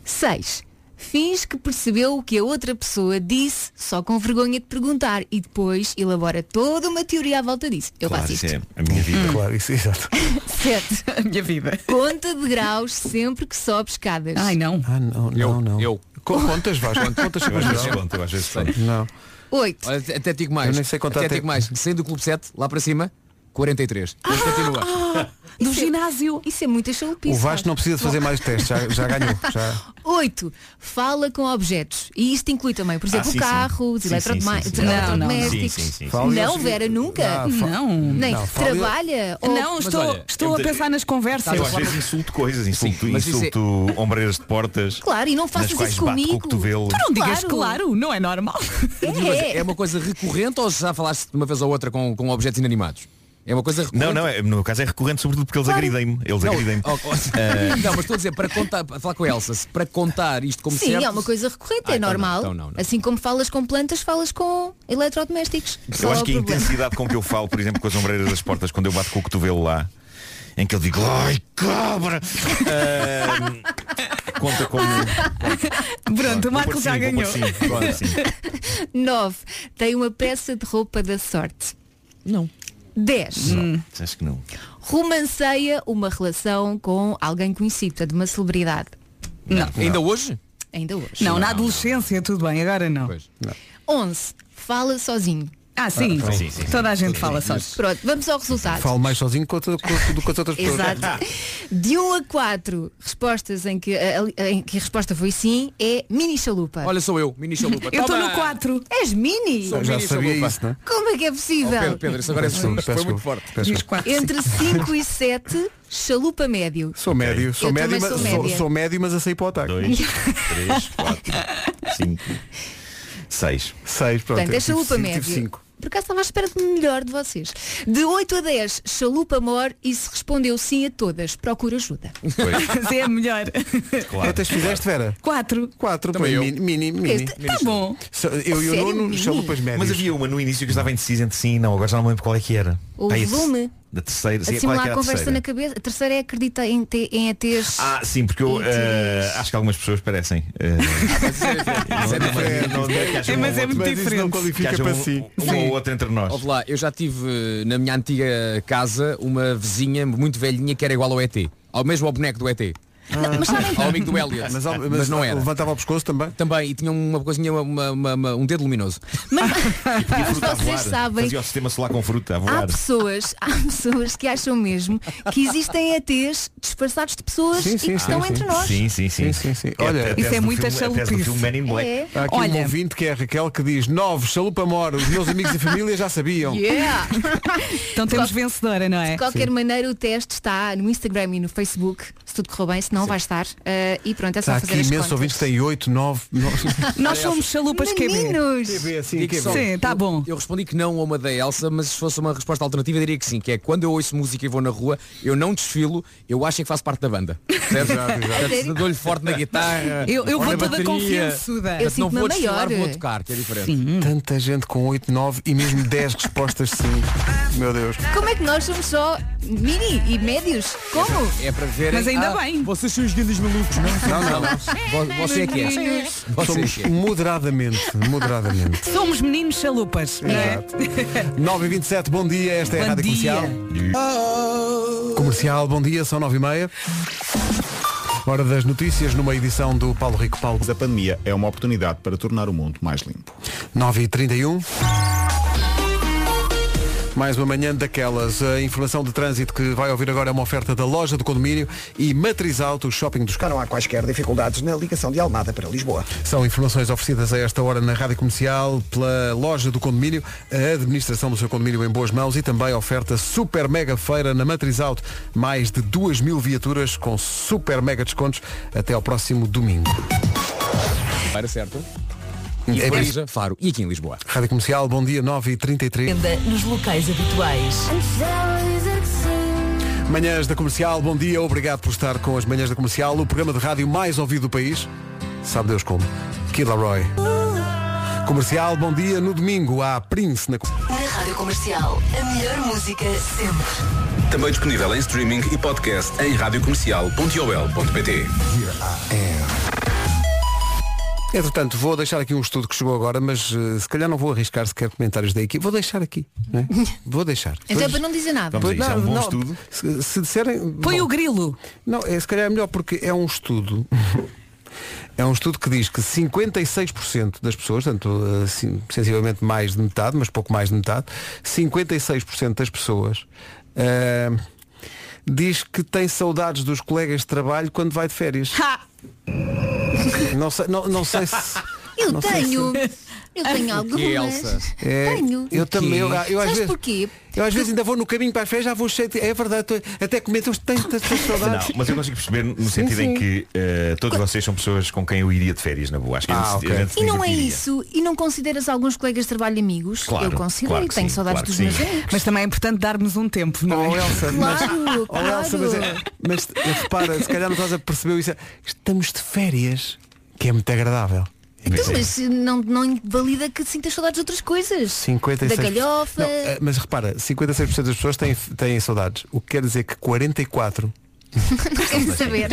6. Finge que percebeu o que a outra pessoa disse só com vergonha de perguntar e depois elabora toda uma teoria à volta disso. Eu Claro, faço isso isto. é a minha vida. <laughs> Claro, isso, exato. <laughs> 7. <laughs> A minha vida. Conta de graus sempre que sobe escadas. Ai não. Ah, não, não, não. Eu. Co- Contas, vais, contas Eu às vezes conto, eu às vezes. Não. 8. Olha, até- até digo mais. Eu nem sei contar até até- digo mais. Saindo do Clube 7, lá para cima, 43. Depois continua. Do ginásio. Isso é muita chalupice. O Vasco não precisa de fazer mais testes, já, já ganhou. <laughs> Já. 8. Fala com objetos. E isto inclui também, por exemplo, Ah, sim, o carro, sim. os Sim, eletrodomé- sim, sim, os sim. eletrodomésticos. Sim, sim, sim, sim. Fala- Não, Vera, nunca. Ah, fa- Não. Nem Não, trabalha. ou- Não, estou, olha, estou a pensar nas conversas. Eu às vezes insulto coisas, insulto, isso é- insulto ombreiras de portas. Claro, e não faças isso com comigo. cotovelo. Tu não digas Claro. claro, não é normal. É. É uma coisa recorrente ou já falaste de uma vez ou outra com, com objetos inanimados? É uma coisa recorrente. Não, não, é, no meu caso é recorrente sobretudo porque eles agridem-me. Eles Não, agridem-me. <laughs> oh, oh, não, mas estou a dizer, para contar, para falar com a Elsa, se para contar isto como Sim, certo. é uma coisa recorrente, Ah, é então não, normal. então não, não. Assim como falas com plantas, falas com eletrodomésticos. Eu Só acho que a problema. intensidade com que eu falo, por exemplo, com as ombreiras das portas, quando eu bato com o cotovelo lá, em que eu digo, ai cabra! Ahm, conta como. <laughs> Pronto, o Marco já ganhou. 9. <laughs> Tem uma peça de roupa da sorte. Não. 10. Não, acho que não. Romanceia uma relação com alguém conhecido, portanto, uma celebridade. Não. Ainda hoje? Ainda hoje. Não, na adolescência tudo bem, agora não. Pois. 11. Fala sozinho. Ah, sim. Ah, sim, sim, sim. Toda a gente fala só. Pronto, vamos ao resultado. Falo mais sozinho com, com- do que as outras pessoas. Exato. <laughs> De 1 a 4 respostas em que, a, em que a resposta foi sim, é mini chalupa. Olha, sou eu, mini chalupa. Eu estou no 4. És mini? Sou Já mini sabia chalupa. isso, não é? Como é que é Oh, possível? Pedro, Pedro, isso agora é foi desculpa, peço muito forte. desculpa. 4. Entre <laughs> 5 e 7, chalupa médio. Sou médio, sou Eu médio, mas, sou sou, média. sou médio, mas a sair para o ataque. 2, 3, 4, 5, 6. Seis, pronto. Portanto, é chalupa cinco, médio. tive cinco. Por acaso estava à espera de melhor de vocês. De 8 a 10, chalupa mor e se respondeu sim a todas, procura ajuda. Mas <laughs> é melhor. Claro. Quantas fizeste, Vera? 4. Quatro. Também eu. mini, mini, Tá bom. So- Eu e o Nuno, chalupas médias. Mas havia uma no início que eu estava indeciso entre sim e não, agora já não me lembro qual é que era. O Pá, esse- volume. Da terceira, sim, é não há era a conversa terceira? na cabeça. A terceira é acreditar em, te- em ETs. Ah, sim, porque eu diz- acho que algumas pessoas parecem. eh, <laughs> Isso é não- não- não é É, mas é muito não diferente. que qualifica para um, si. um ou outro entre nós. Ouve lá, eu já tive eh, na minha antiga casa uma vizinha muito velhinha que era igual ao ET. Ao mesmo ao boneco do ET. Mas sabem, Ao amigo do Elliot. Mas, Mas, mas, não era. Levantava o pescoço também. Também, e tinha uma coisinha, uma- uma- uma- um dedo luminoso. mas, E <laughs> <laughs> mas vocês sabem, Fazia o sistema solar com fruta a há pessoas, há pessoas que acham mesmo que existem ETs disfarçados de pessoas Sim, e sim, que estão sim, entre nós. Sim, sim, sim. Sim, sim, sim. É Olha, isso é muita do chalupice. É. Há aqui um Olha. ouvinte que é a Raquel que diz nove, chalupa mora, os meus amigos e família já sabiam. Yeah. <laughs> Então temos vencedora, não é? De qualquer maneira, o teste está no Instagram e no Facebook, se tudo correr bem, se não vai estar. Uh, e pronto, é só Está fazer aqui as imensos contas. ouvintes que têm 8, 9, 9. Nós somos chalupas QB. Meninos! TV, assim, Digo só- Sim, tá eu- bom. Eu respondi que não a uma da Elsa, mas se fosse uma resposta alternativa eu diria que sim, que é quando eu ouço música e vou na rua, eu não desfilo, eu acho que faço parte da banda. <laughs> Certo? Portanto, Dou-lhe forte na guitarra. <laughs> Eu, eu vou toda bateria. confiançuda. Eu Portanto, não sinto-me vou a desfilar, maior. vou tocar, que é diferente. Tanta gente com 8, 9 e mesmo 10 respostas sim. Meu Deus. Como é que nós somos só mini e médios? Como? É para ver. Mas ainda bem. Vocês são os grandes malucos, não? Não, não. Você é que é. Você é Somos que é. moderadamente, moderadamente. Somos meninos chalupas. não é? 9 <laughs> e 27 bom dia, esta é a Bom Rádio dia. Comercial. Comercial, bom dia, são 9 e meia. Hora das notícias numa edição do Paulo Rico Paulo. A pandemia é uma oportunidade para tornar o mundo mais limpo. 9 e 31 mais uma manhã daquelas. A informação de trânsito que vai ouvir agora é uma oferta da loja do condomínio e Matriz Auto, o shopping dos Já não há quaisquer dificuldades na ligação de Almada para Lisboa. São informações oferecidas a esta hora na Rádio Comercial pela loja do condomínio, a administração do seu condomínio em boas mãos e também oferta super mega feira na Matriz Auto. Mais de 2 mil viaturas com super mega descontos até ao próximo domingo. Era certo? E É Faro e aqui em Lisboa. Rádio Comercial, bom dia, 9h33. Venda nos locais habituais. Manhãs da Comercial, bom dia, obrigado por estar com as Manhãs da Comercial, o programa de rádio mais ouvido do país. Sabe Deus como. Kid Laroi. Comercial, bom dia. No domingo há Prince na. Na Rádio Comercial, a melhor música sempre. Também disponível em streaming e podcast em radiocomercial.ol.pt Entretanto, vou deixar aqui um estudo que chegou agora, mas eh, se calhar não vou arriscar sequer comentários da equipe. Vou deixar aqui. não é? <laughs> Vou deixar. Então é para não dizer nada. Pois, não, Se, se disserem. Põe bom, o grilo. Não, é, se calhar é melhor porque é um estudo. <laughs> É um estudo que diz que 56% das pessoas, tanto assim, sensivelmente mais de metade, mas pouco mais de metade, 56% das pessoas ah, diz que tem saudades dos colegas de trabalho quando vai de férias. Não sei, não, não sei se. Eu não sei tenho. se- Eu tenho algumas. É, Tenho. Eu também. Eu, eu às Sabes vezes, porquê? eu às vezes ainda vou no caminho para as férias, já vou cheio de, É verdade, tô- até comento, tantas saudades. Não, mas eu consigo perceber no Sim, sentido em sim. que eh, todos vocês são pessoas com quem eu iria de férias, na boa. Acho que Ah, gente- ok. a gente E não é isso? E não consideras alguns colegas de trabalho amigos? Claro, eu considero claro que tenho sim, saudades claro dos meus amigos. Mas também é importante darmos um tempo, não Oh, é? Elsa, mas, Claro, oh, Elsa, mas, é- mas repara, se calhar não estás a perceber isso. Estamos de férias, que é muito agradável. Então, mas não, não invalida que sintas saudades de outras coisas. 56. Da galhofa. Não, eh, mas repara, 56% das pessoas têm, têm saudades. O que quer dizer que 44 <laughs> não querem saber.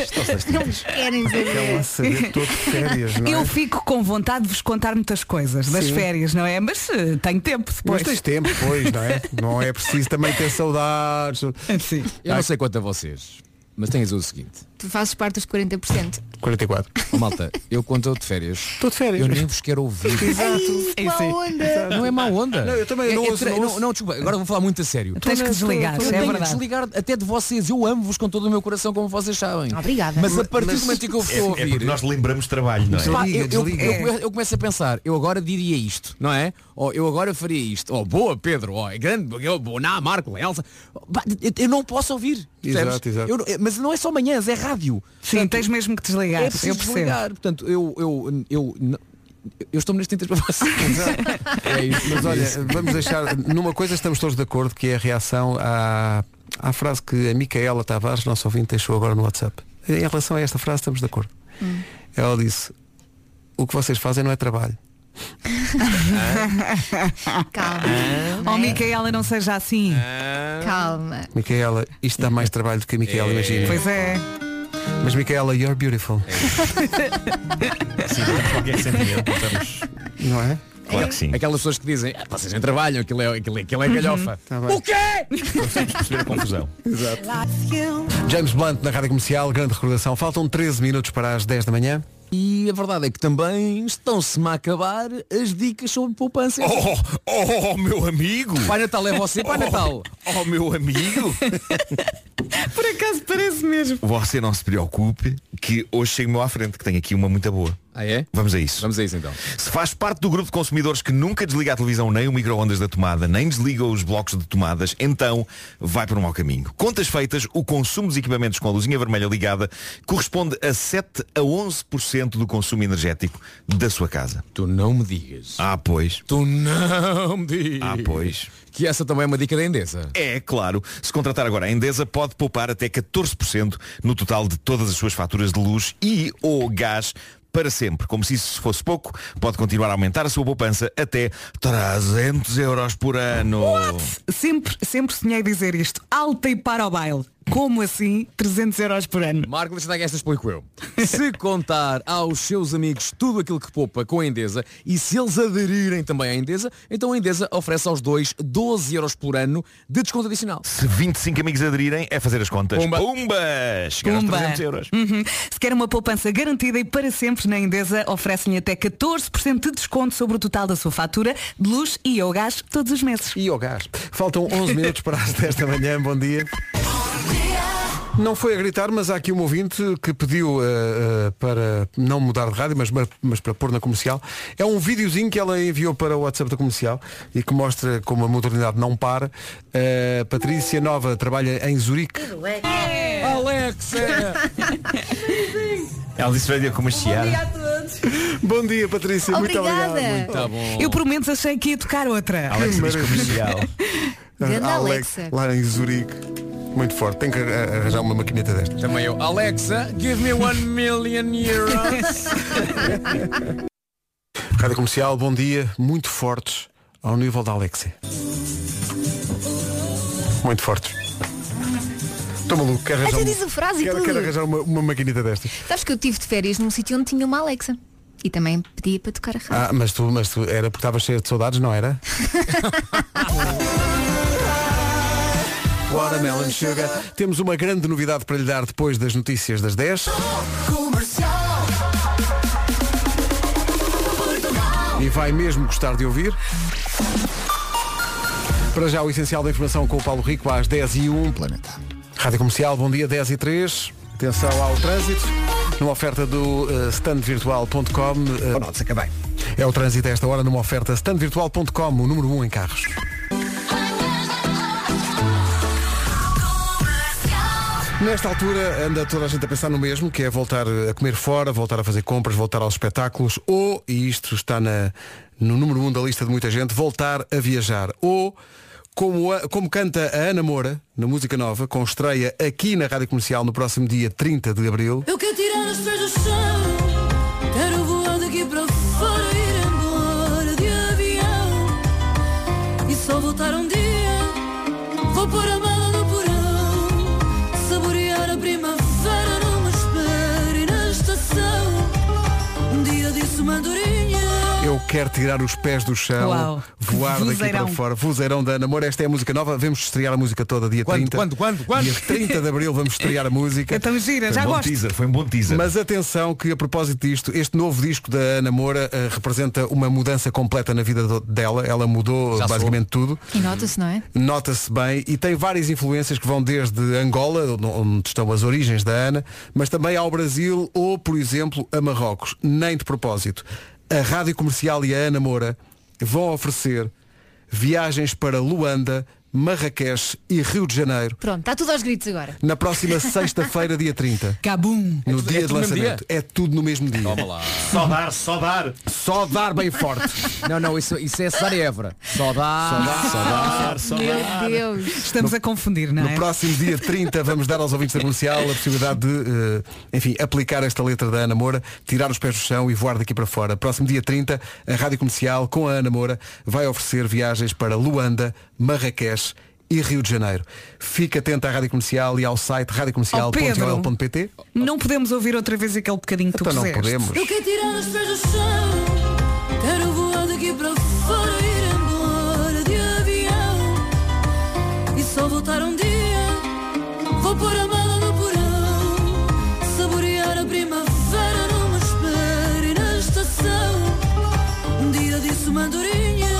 Não querem saber. férias, não é? Eu fico com vontade de vos contar muitas coisas das Sim. férias, não é? Mas eh, tenho tempo depois. Mas tens tempo, pois, não é? <laughs> Não é preciso também ter saudades. Sim. Eu não sei quanto a vocês, mas tens o seguinte. Tu fazes parte dos 40%. 44. Oh, malta, eu quando estou de férias, Estou de férias. eu nem vos quero ouvir. <laughs> Isso, É má sim. onda. Não é má onda. Não, eu também É- não é ouço, tra- não não, ouço. não, desculpa, agora vou falar muito a sério. Tens que desligar, é tenho que verdade. desligar até de vocês. Eu amo-vos com todo o meu coração, como vocês sabem. Obrigada. Mas a partir mas- do momento em que eu vos É, estou a é ouvir. porque nós lembramos trabalho, não é? Pá, Desliga, eu, eu- desliga. eu eu começo a pensar, eu agora diria isto, não é? Ou eu agora faria isto. Oh, boa Pedro, oh, é grande, eu, boa, não, Marco, Elsa. Eu, eu não posso ouvir. Exato, exato. Eu não- mas não é só manhãs, é rádio. Sim, Portanto, tens mesmo que desligar. é eu desligar. Portanto, eu, eu, eu, não- eu estou neste para vocês. <laughs> é isso. Mas olha, vamos deixar. Numa coisa estamos todos de acordo, que é a reação à, à frase que a Micaela Tavares, nosso ouvinte, deixou agora no WhatsApp. Em relação a esta frase estamos de acordo. Ela disse, o que vocês fazem não é trabalho. <laughs> Calma. Oh, Micaela, não seja assim. Calma. Micaela, isto dá mais trabalho do que a Micaela imagina. Pois é. Mas Micaela, you're beautiful. <laughs> Sim, temos qualquer sentimento, estamos... Não é? Claro que sim. Aquelas pessoas que dizem, ah, vocês nem trabalham, aquilo é, aquilo é, aquilo é galhofa. Tá bem. o quê? Conseguimos perceber a confusão. James Blunt na Rádio Comercial, grande recordação. Faltam 13 minutos para as 10 da manhã. E a verdade é que também estão-se-me a acabar as dicas sobre poupança. Oh, oh, oh, meu amigo! Pai Natal é você, Pai Natal. Oh, meu amigo! <laughs> <laughs> Por acaso parece mesmo. Você não se preocupe que hoje chego-me à frente, que tenho aqui uma muito boa. Ah é? Vamos a isso. Vamos a isso então. Se faz parte do grupo de consumidores que nunca desliga a televisão nem o micro-ondas da tomada, nem desliga os blocos de tomadas, então vai por um mau caminho. Contas feitas, o consumo dos equipamentos com a luzinha vermelha ligada corresponde a 7 a 11% do consumo energético da sua casa. Tu não me digas. Ah, pois. Tu não me digas. Ah, pois. Que essa também é uma dica da Endesa. É, claro. Se contratar agora a Endesa, pode poupar até 14% no total de todas as suas faturas de luz e ou gás para sempre. Como se isso fosse pouco, pode continuar a aumentar a sua poupança até 300 euros por ano. Sempre, sempre sonhei dizer isto. Alta e para o baile. Como assim 300 euros por ano? Marco, deixa esta explico eu. Se contar aos seus amigos tudo aquilo que poupa com a Endesa e se eles aderirem também à Endesa, então a Endesa oferece aos dois 12 euros por ano de desconto adicional. Se 25 amigos aderirem, é fazer as contas. Pumba. Pumba! Chegar Pumba. 300 euros. Uhum. Se quer uma poupança garantida e para sempre na Endesa, oferecem até 14% de desconto sobre o total da sua fatura de luz e ao gás todos os meses. E ao gás. Faltam 11 minutos para as 10 da manhã. Bom dia. Não foi a gritar, mas há aqui um ouvinte que pediu eh, eh, para não mudar de rádio, mas, mas para pôr na comercial. É um videozinho que ela enviou para o WhatsApp da comercial e que mostra como a modernidade não para. Eh, Patrícia Nova trabalha em Zurique. Alexa! <laughs> Ela disse radio comercial. Bom dia a todos. Bom dia, Patrícia. Muito Obrigada. obrigado. Muito Tá bom. Eu por menos achei que ia tocar outra. Que maravilha. <laughs> Grande A Alexa. Lá em Zurique. Muito forte. Tem que arra- arranjar uma maquineta destas. Também eu. Alexa, give me one million euros. <laughs> Rádio Comercial, bom dia. Muito fortes ao nível da Alexia. Muito fortes. Estou maluco, quero arranjar, Até um- diz a frase e quero, tudo. quero arranjar uma, uma maquinita destas. Sabes que eu tive de férias num sítio onde tinha uma Alexa. E também pedia para tocar a rádio. Ah, mas tu, mas tu era porque estavas cheio de saudades, não era? <laughs> Watermelon Sugar. Temos uma grande novidade para lhe dar depois das notícias das 10. E vai mesmo gostar de ouvir. Para já o essencial da informação com o Paulo Rico às 10 e 1. Planeta. Rádio Comercial, bom dia, 10 e 3. Atenção ao trânsito. Numa oferta do uh, standvirtual.com. Uh, Pronto, acabei. é o trânsito a esta hora numa oferta standvirtual.com, o número 1 um em carros. Nesta altura anda toda a gente a pensar no mesmo, que é voltar a comer fora, voltar a fazer compras, voltar aos espetáculos, ou, e isto está na, no número 1 um da lista de muita gente, voltar a viajar. Ou, como, a- como canta a Ana Moura, na música nova, com estreia aqui na Rádio Comercial no próximo dia 30 de Abril, Eu quero tirar pés do chão Quero voar daqui para fora Ir embora de avião. E só voltar um dia Vou pôr a mala Eu quero tirar os pés do chão, Uau. voar daqui Vozeirão. para fora. Vozeirão da Ana Moura. Esta é a música nova. Vamos estrear a música toda dia Quando, 30. quando, quando, quando? Dia 30 de Abril vamos estrear a música. Então gira, Foi já um bom gosto. teaser, foi um bom teaser. Mas atenção que a propósito disto, este novo disco da Ana Moura eh, representa uma mudança completa na vida do- dela. Ela mudou Já basicamente tudo. E nota-se, não é? Nota-se bem e tem várias influências que vão desde Angola, onde estão as origens da Ana, mas também ao Brasil ou, por exemplo, a Marrocos. Nem de propósito. A Rádio Comercial e a Ana Moura vão oferecer viagens para Luanda, Marrakech e Rio de Janeiro Pronto, está tudo aos gritos agora. na próxima <laughs> sexta-feira, dia 30. Cabum. No tudo- dia é de no lançamento. É tudo no mesmo dia. Toma lá. Só dar, só dar. Só dar bem forte. Não, não, isso, isso é Évora. Só dá. Só dar, só Meu dar. Deus. Estamos a confundir, não No é? próximo dia 30 vamos dar aos ouvintes da comercial a possibilidade de, eh, enfim, aplicar esta letra da Ana Moura, tirar os pés do chão e voar daqui para fora. Próximo dia 30, a Rádio Comercial, com a Ana Moura, vai oferecer viagens para Luanda, Marrakech e Rio de Janeiro. Fique atento à Rádio Comercial e ao site radiocomercial.ol.pt. Não podemos ouvir outra vez aquele bocadinho que tu Então não puseste. podemos. Eu quero tirar os pés do chão Quero voar daqui para fora Ir embora de avião E só voltar um dia Vou pôr a mala no porão Saborear a primavera Numa espera e na estação Um dia disse uma andorinha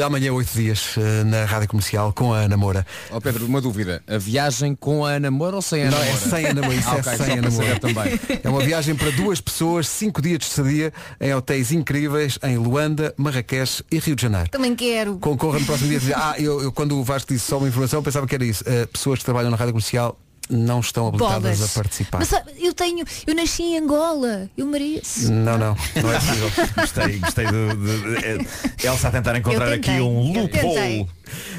De amanhã, oito dias, eh, na Rádio Comercial, com a Ana Moura. Ó Pedro, uma dúvida. A viagem com a Ana Moura ou sem a Ana Não, é sem Ana Moura, isso Ah, é ok, sem só Ana Moura. também. É uma viagem para duas pessoas, cinco dias de estadia em hotéis incríveis em Luanda, Marrakech e Rio de Janeiro. Também quero. Concorra no próximo dia. Ah, eu, eu quando o Vasco disse só uma informação pensava que era isso. Uh, pessoas que trabalham na rádio comercial não estão habilitadas Bolas. a participar. Mas sabe, eu tenho, eu nasci em Angola. Eu mereço. Não, não, não é possível. <laughs> Gostei, gostei do, de, de- Elsa a tentar encontrar Eu aqui um eu loophole.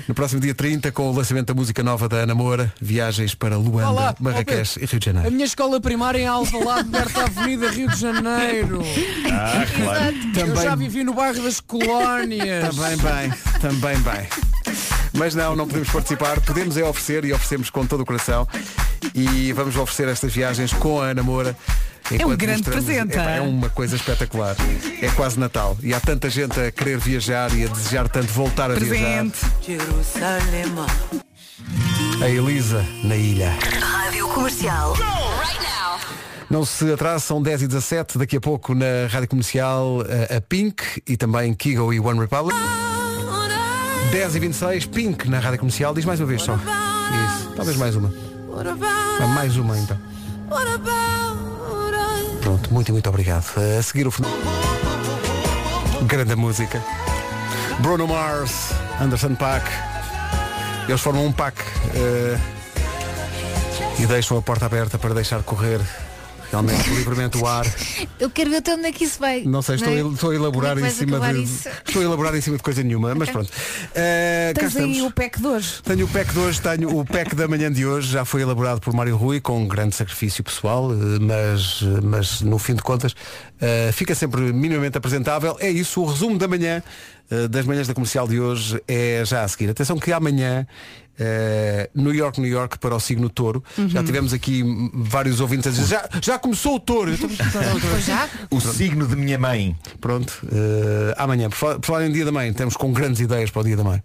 No próximo dia 30, com o lançamento da música nova da Ana Moura, viagens para Luanda, Olá, Marrakech e Rio de A Janeiro. minha escola primária em Alvalade, Berta Avenida, Rio de Janeiro. <laughs> Ah, claro. Eu já Também, vivi no bairro das Colónias. também bem, também bem. Mas não, não podemos participar. Podemos é oferecer e oferecemos com todo o coração. E vamos oferecer estas viagens com a Ana Moura. enquanto grande mostramos- presente, é? É uma coisa espetacular. É quase Natal. E há tanta gente a querer viajar e a desejar tanto voltar a viajar. Presente. A Elisa na ilha. Rádio Comercial. Não se atrase, são 10 e 17 daqui a pouco na Rádio Comercial a, a Pink e também Kigo e One Republic. 10 e 26 Pink na Rádio Comercial. Diz mais uma vez só. Isso. Talvez mais uma. Ah, mais uma então. Pronto, muito, muito obrigado. A seguir o final. Grande música. Bruno Mars, Anderson Paak. Eles formam um pack eh, e deixam a porta aberta para deixar correr realmente livremente o ar. Eu quero ver até onde é que isso vai. Não sei, estou, é? a- estou a elaborar é em cima de. isso? Estou a elaborar em cima de coisa nenhuma, mas pronto. Cá Tens aí o pack de hoje. Tenho o pack de hoje, tenho o pack da manhã de hoje, já foi elaborado por Mário Rui com um grande sacrifício pessoal, eh, mas, eh, mas no fim de contas eh, fica sempre minimamente apresentável. É isso, o resumo da manhã das manhãs da comercial de hoje é já a seguir. Atenção que amanhã eh, New York, New York para o signo touro. Já tivemos aqui vários ouvintes a dizer, já, já começou o touro. <laughs> <laughs> O signo de minha mãe. Pronto, eh, amanhã, por fa- por falar em dia da mãe, estamos com grandes ideias para o dia da mãe.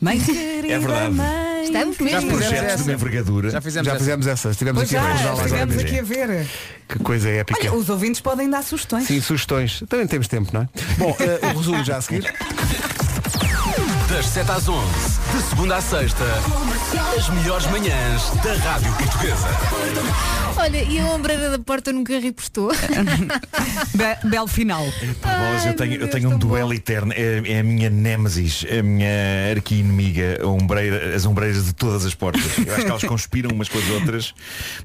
Mãe querida, É verdade. mãe. Estamos Já mesmo. projetos de uma envergadura. Já fizemos Já essa. fizemos essa, estivemos Pois aqui a já, agora estivemos mesmo. aqui a ver. Que coisa épica. Olha, os ouvintes podem dar sugestões. Sim, sugestões. Também temos tempo, não é? Bom, eh, o resumo já a seguir. Das 7 às 11, de segunda à sexta, as melhores manhãs da Rádio Portuguesa. Olha, e a ombreira da porta nunca repostou. <laughs> Be- belo final. Bolas, eu Ai, tenho, eu tenho um tão bom. duelo eterno. É, é a minha némesis, a minha arqui-inimiga, a ombreira- as ombreiras de todas as portas. Eu acho que elas conspiram umas com as outras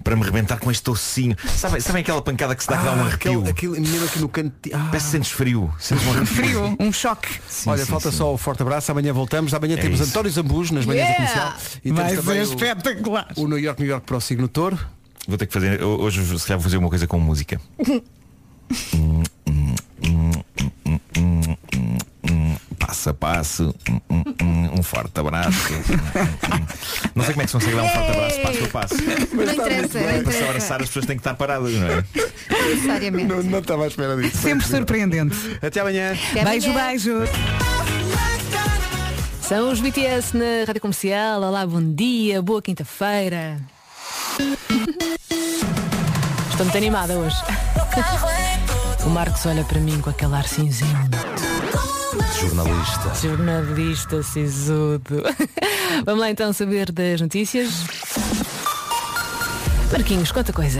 para me rebentar com este tocinho. Sabem, sabem aquela pancada que se dá que dá um Ah, arrepio? aquele, aquele menino aqui no canto. Ah. Parece que sentes frio. Sentes um arrepio. Frio, um choque. Sim, Olha, sim, falta sim. só o forte abraço. Amanhã voltamos. Amanhã temos isso. António Zambus nas manhãs Yeah! da comercial. E Vai temos também ser espetacular. o, o New York, New York para o signo touro. Vou ter que fazer. Hoje se calhar vou fazer uma coisa com música. <laughs> Passo a passo, um forte abraço. Não sei como é que se consegue dar um forte abraço passo a passo. Não interessa, não Para se interessa. abraçar as pessoas têm que estar paradas, não é? Necessariamente. Não, não estava à espera disso. Sempre surpreendente. Até amanhã. Até Beijo, amanhã. beijo. São os BTS na Rádio Comercial. Olá, bom dia, boa quinta-feira. Estou muito animada hoje. O Marcos olha para mim com aquele ar cinzento. Jornalista. Jornalista sisudo. <laughs> Vamos lá então saber das notícias. Marquinhos, conta coisa.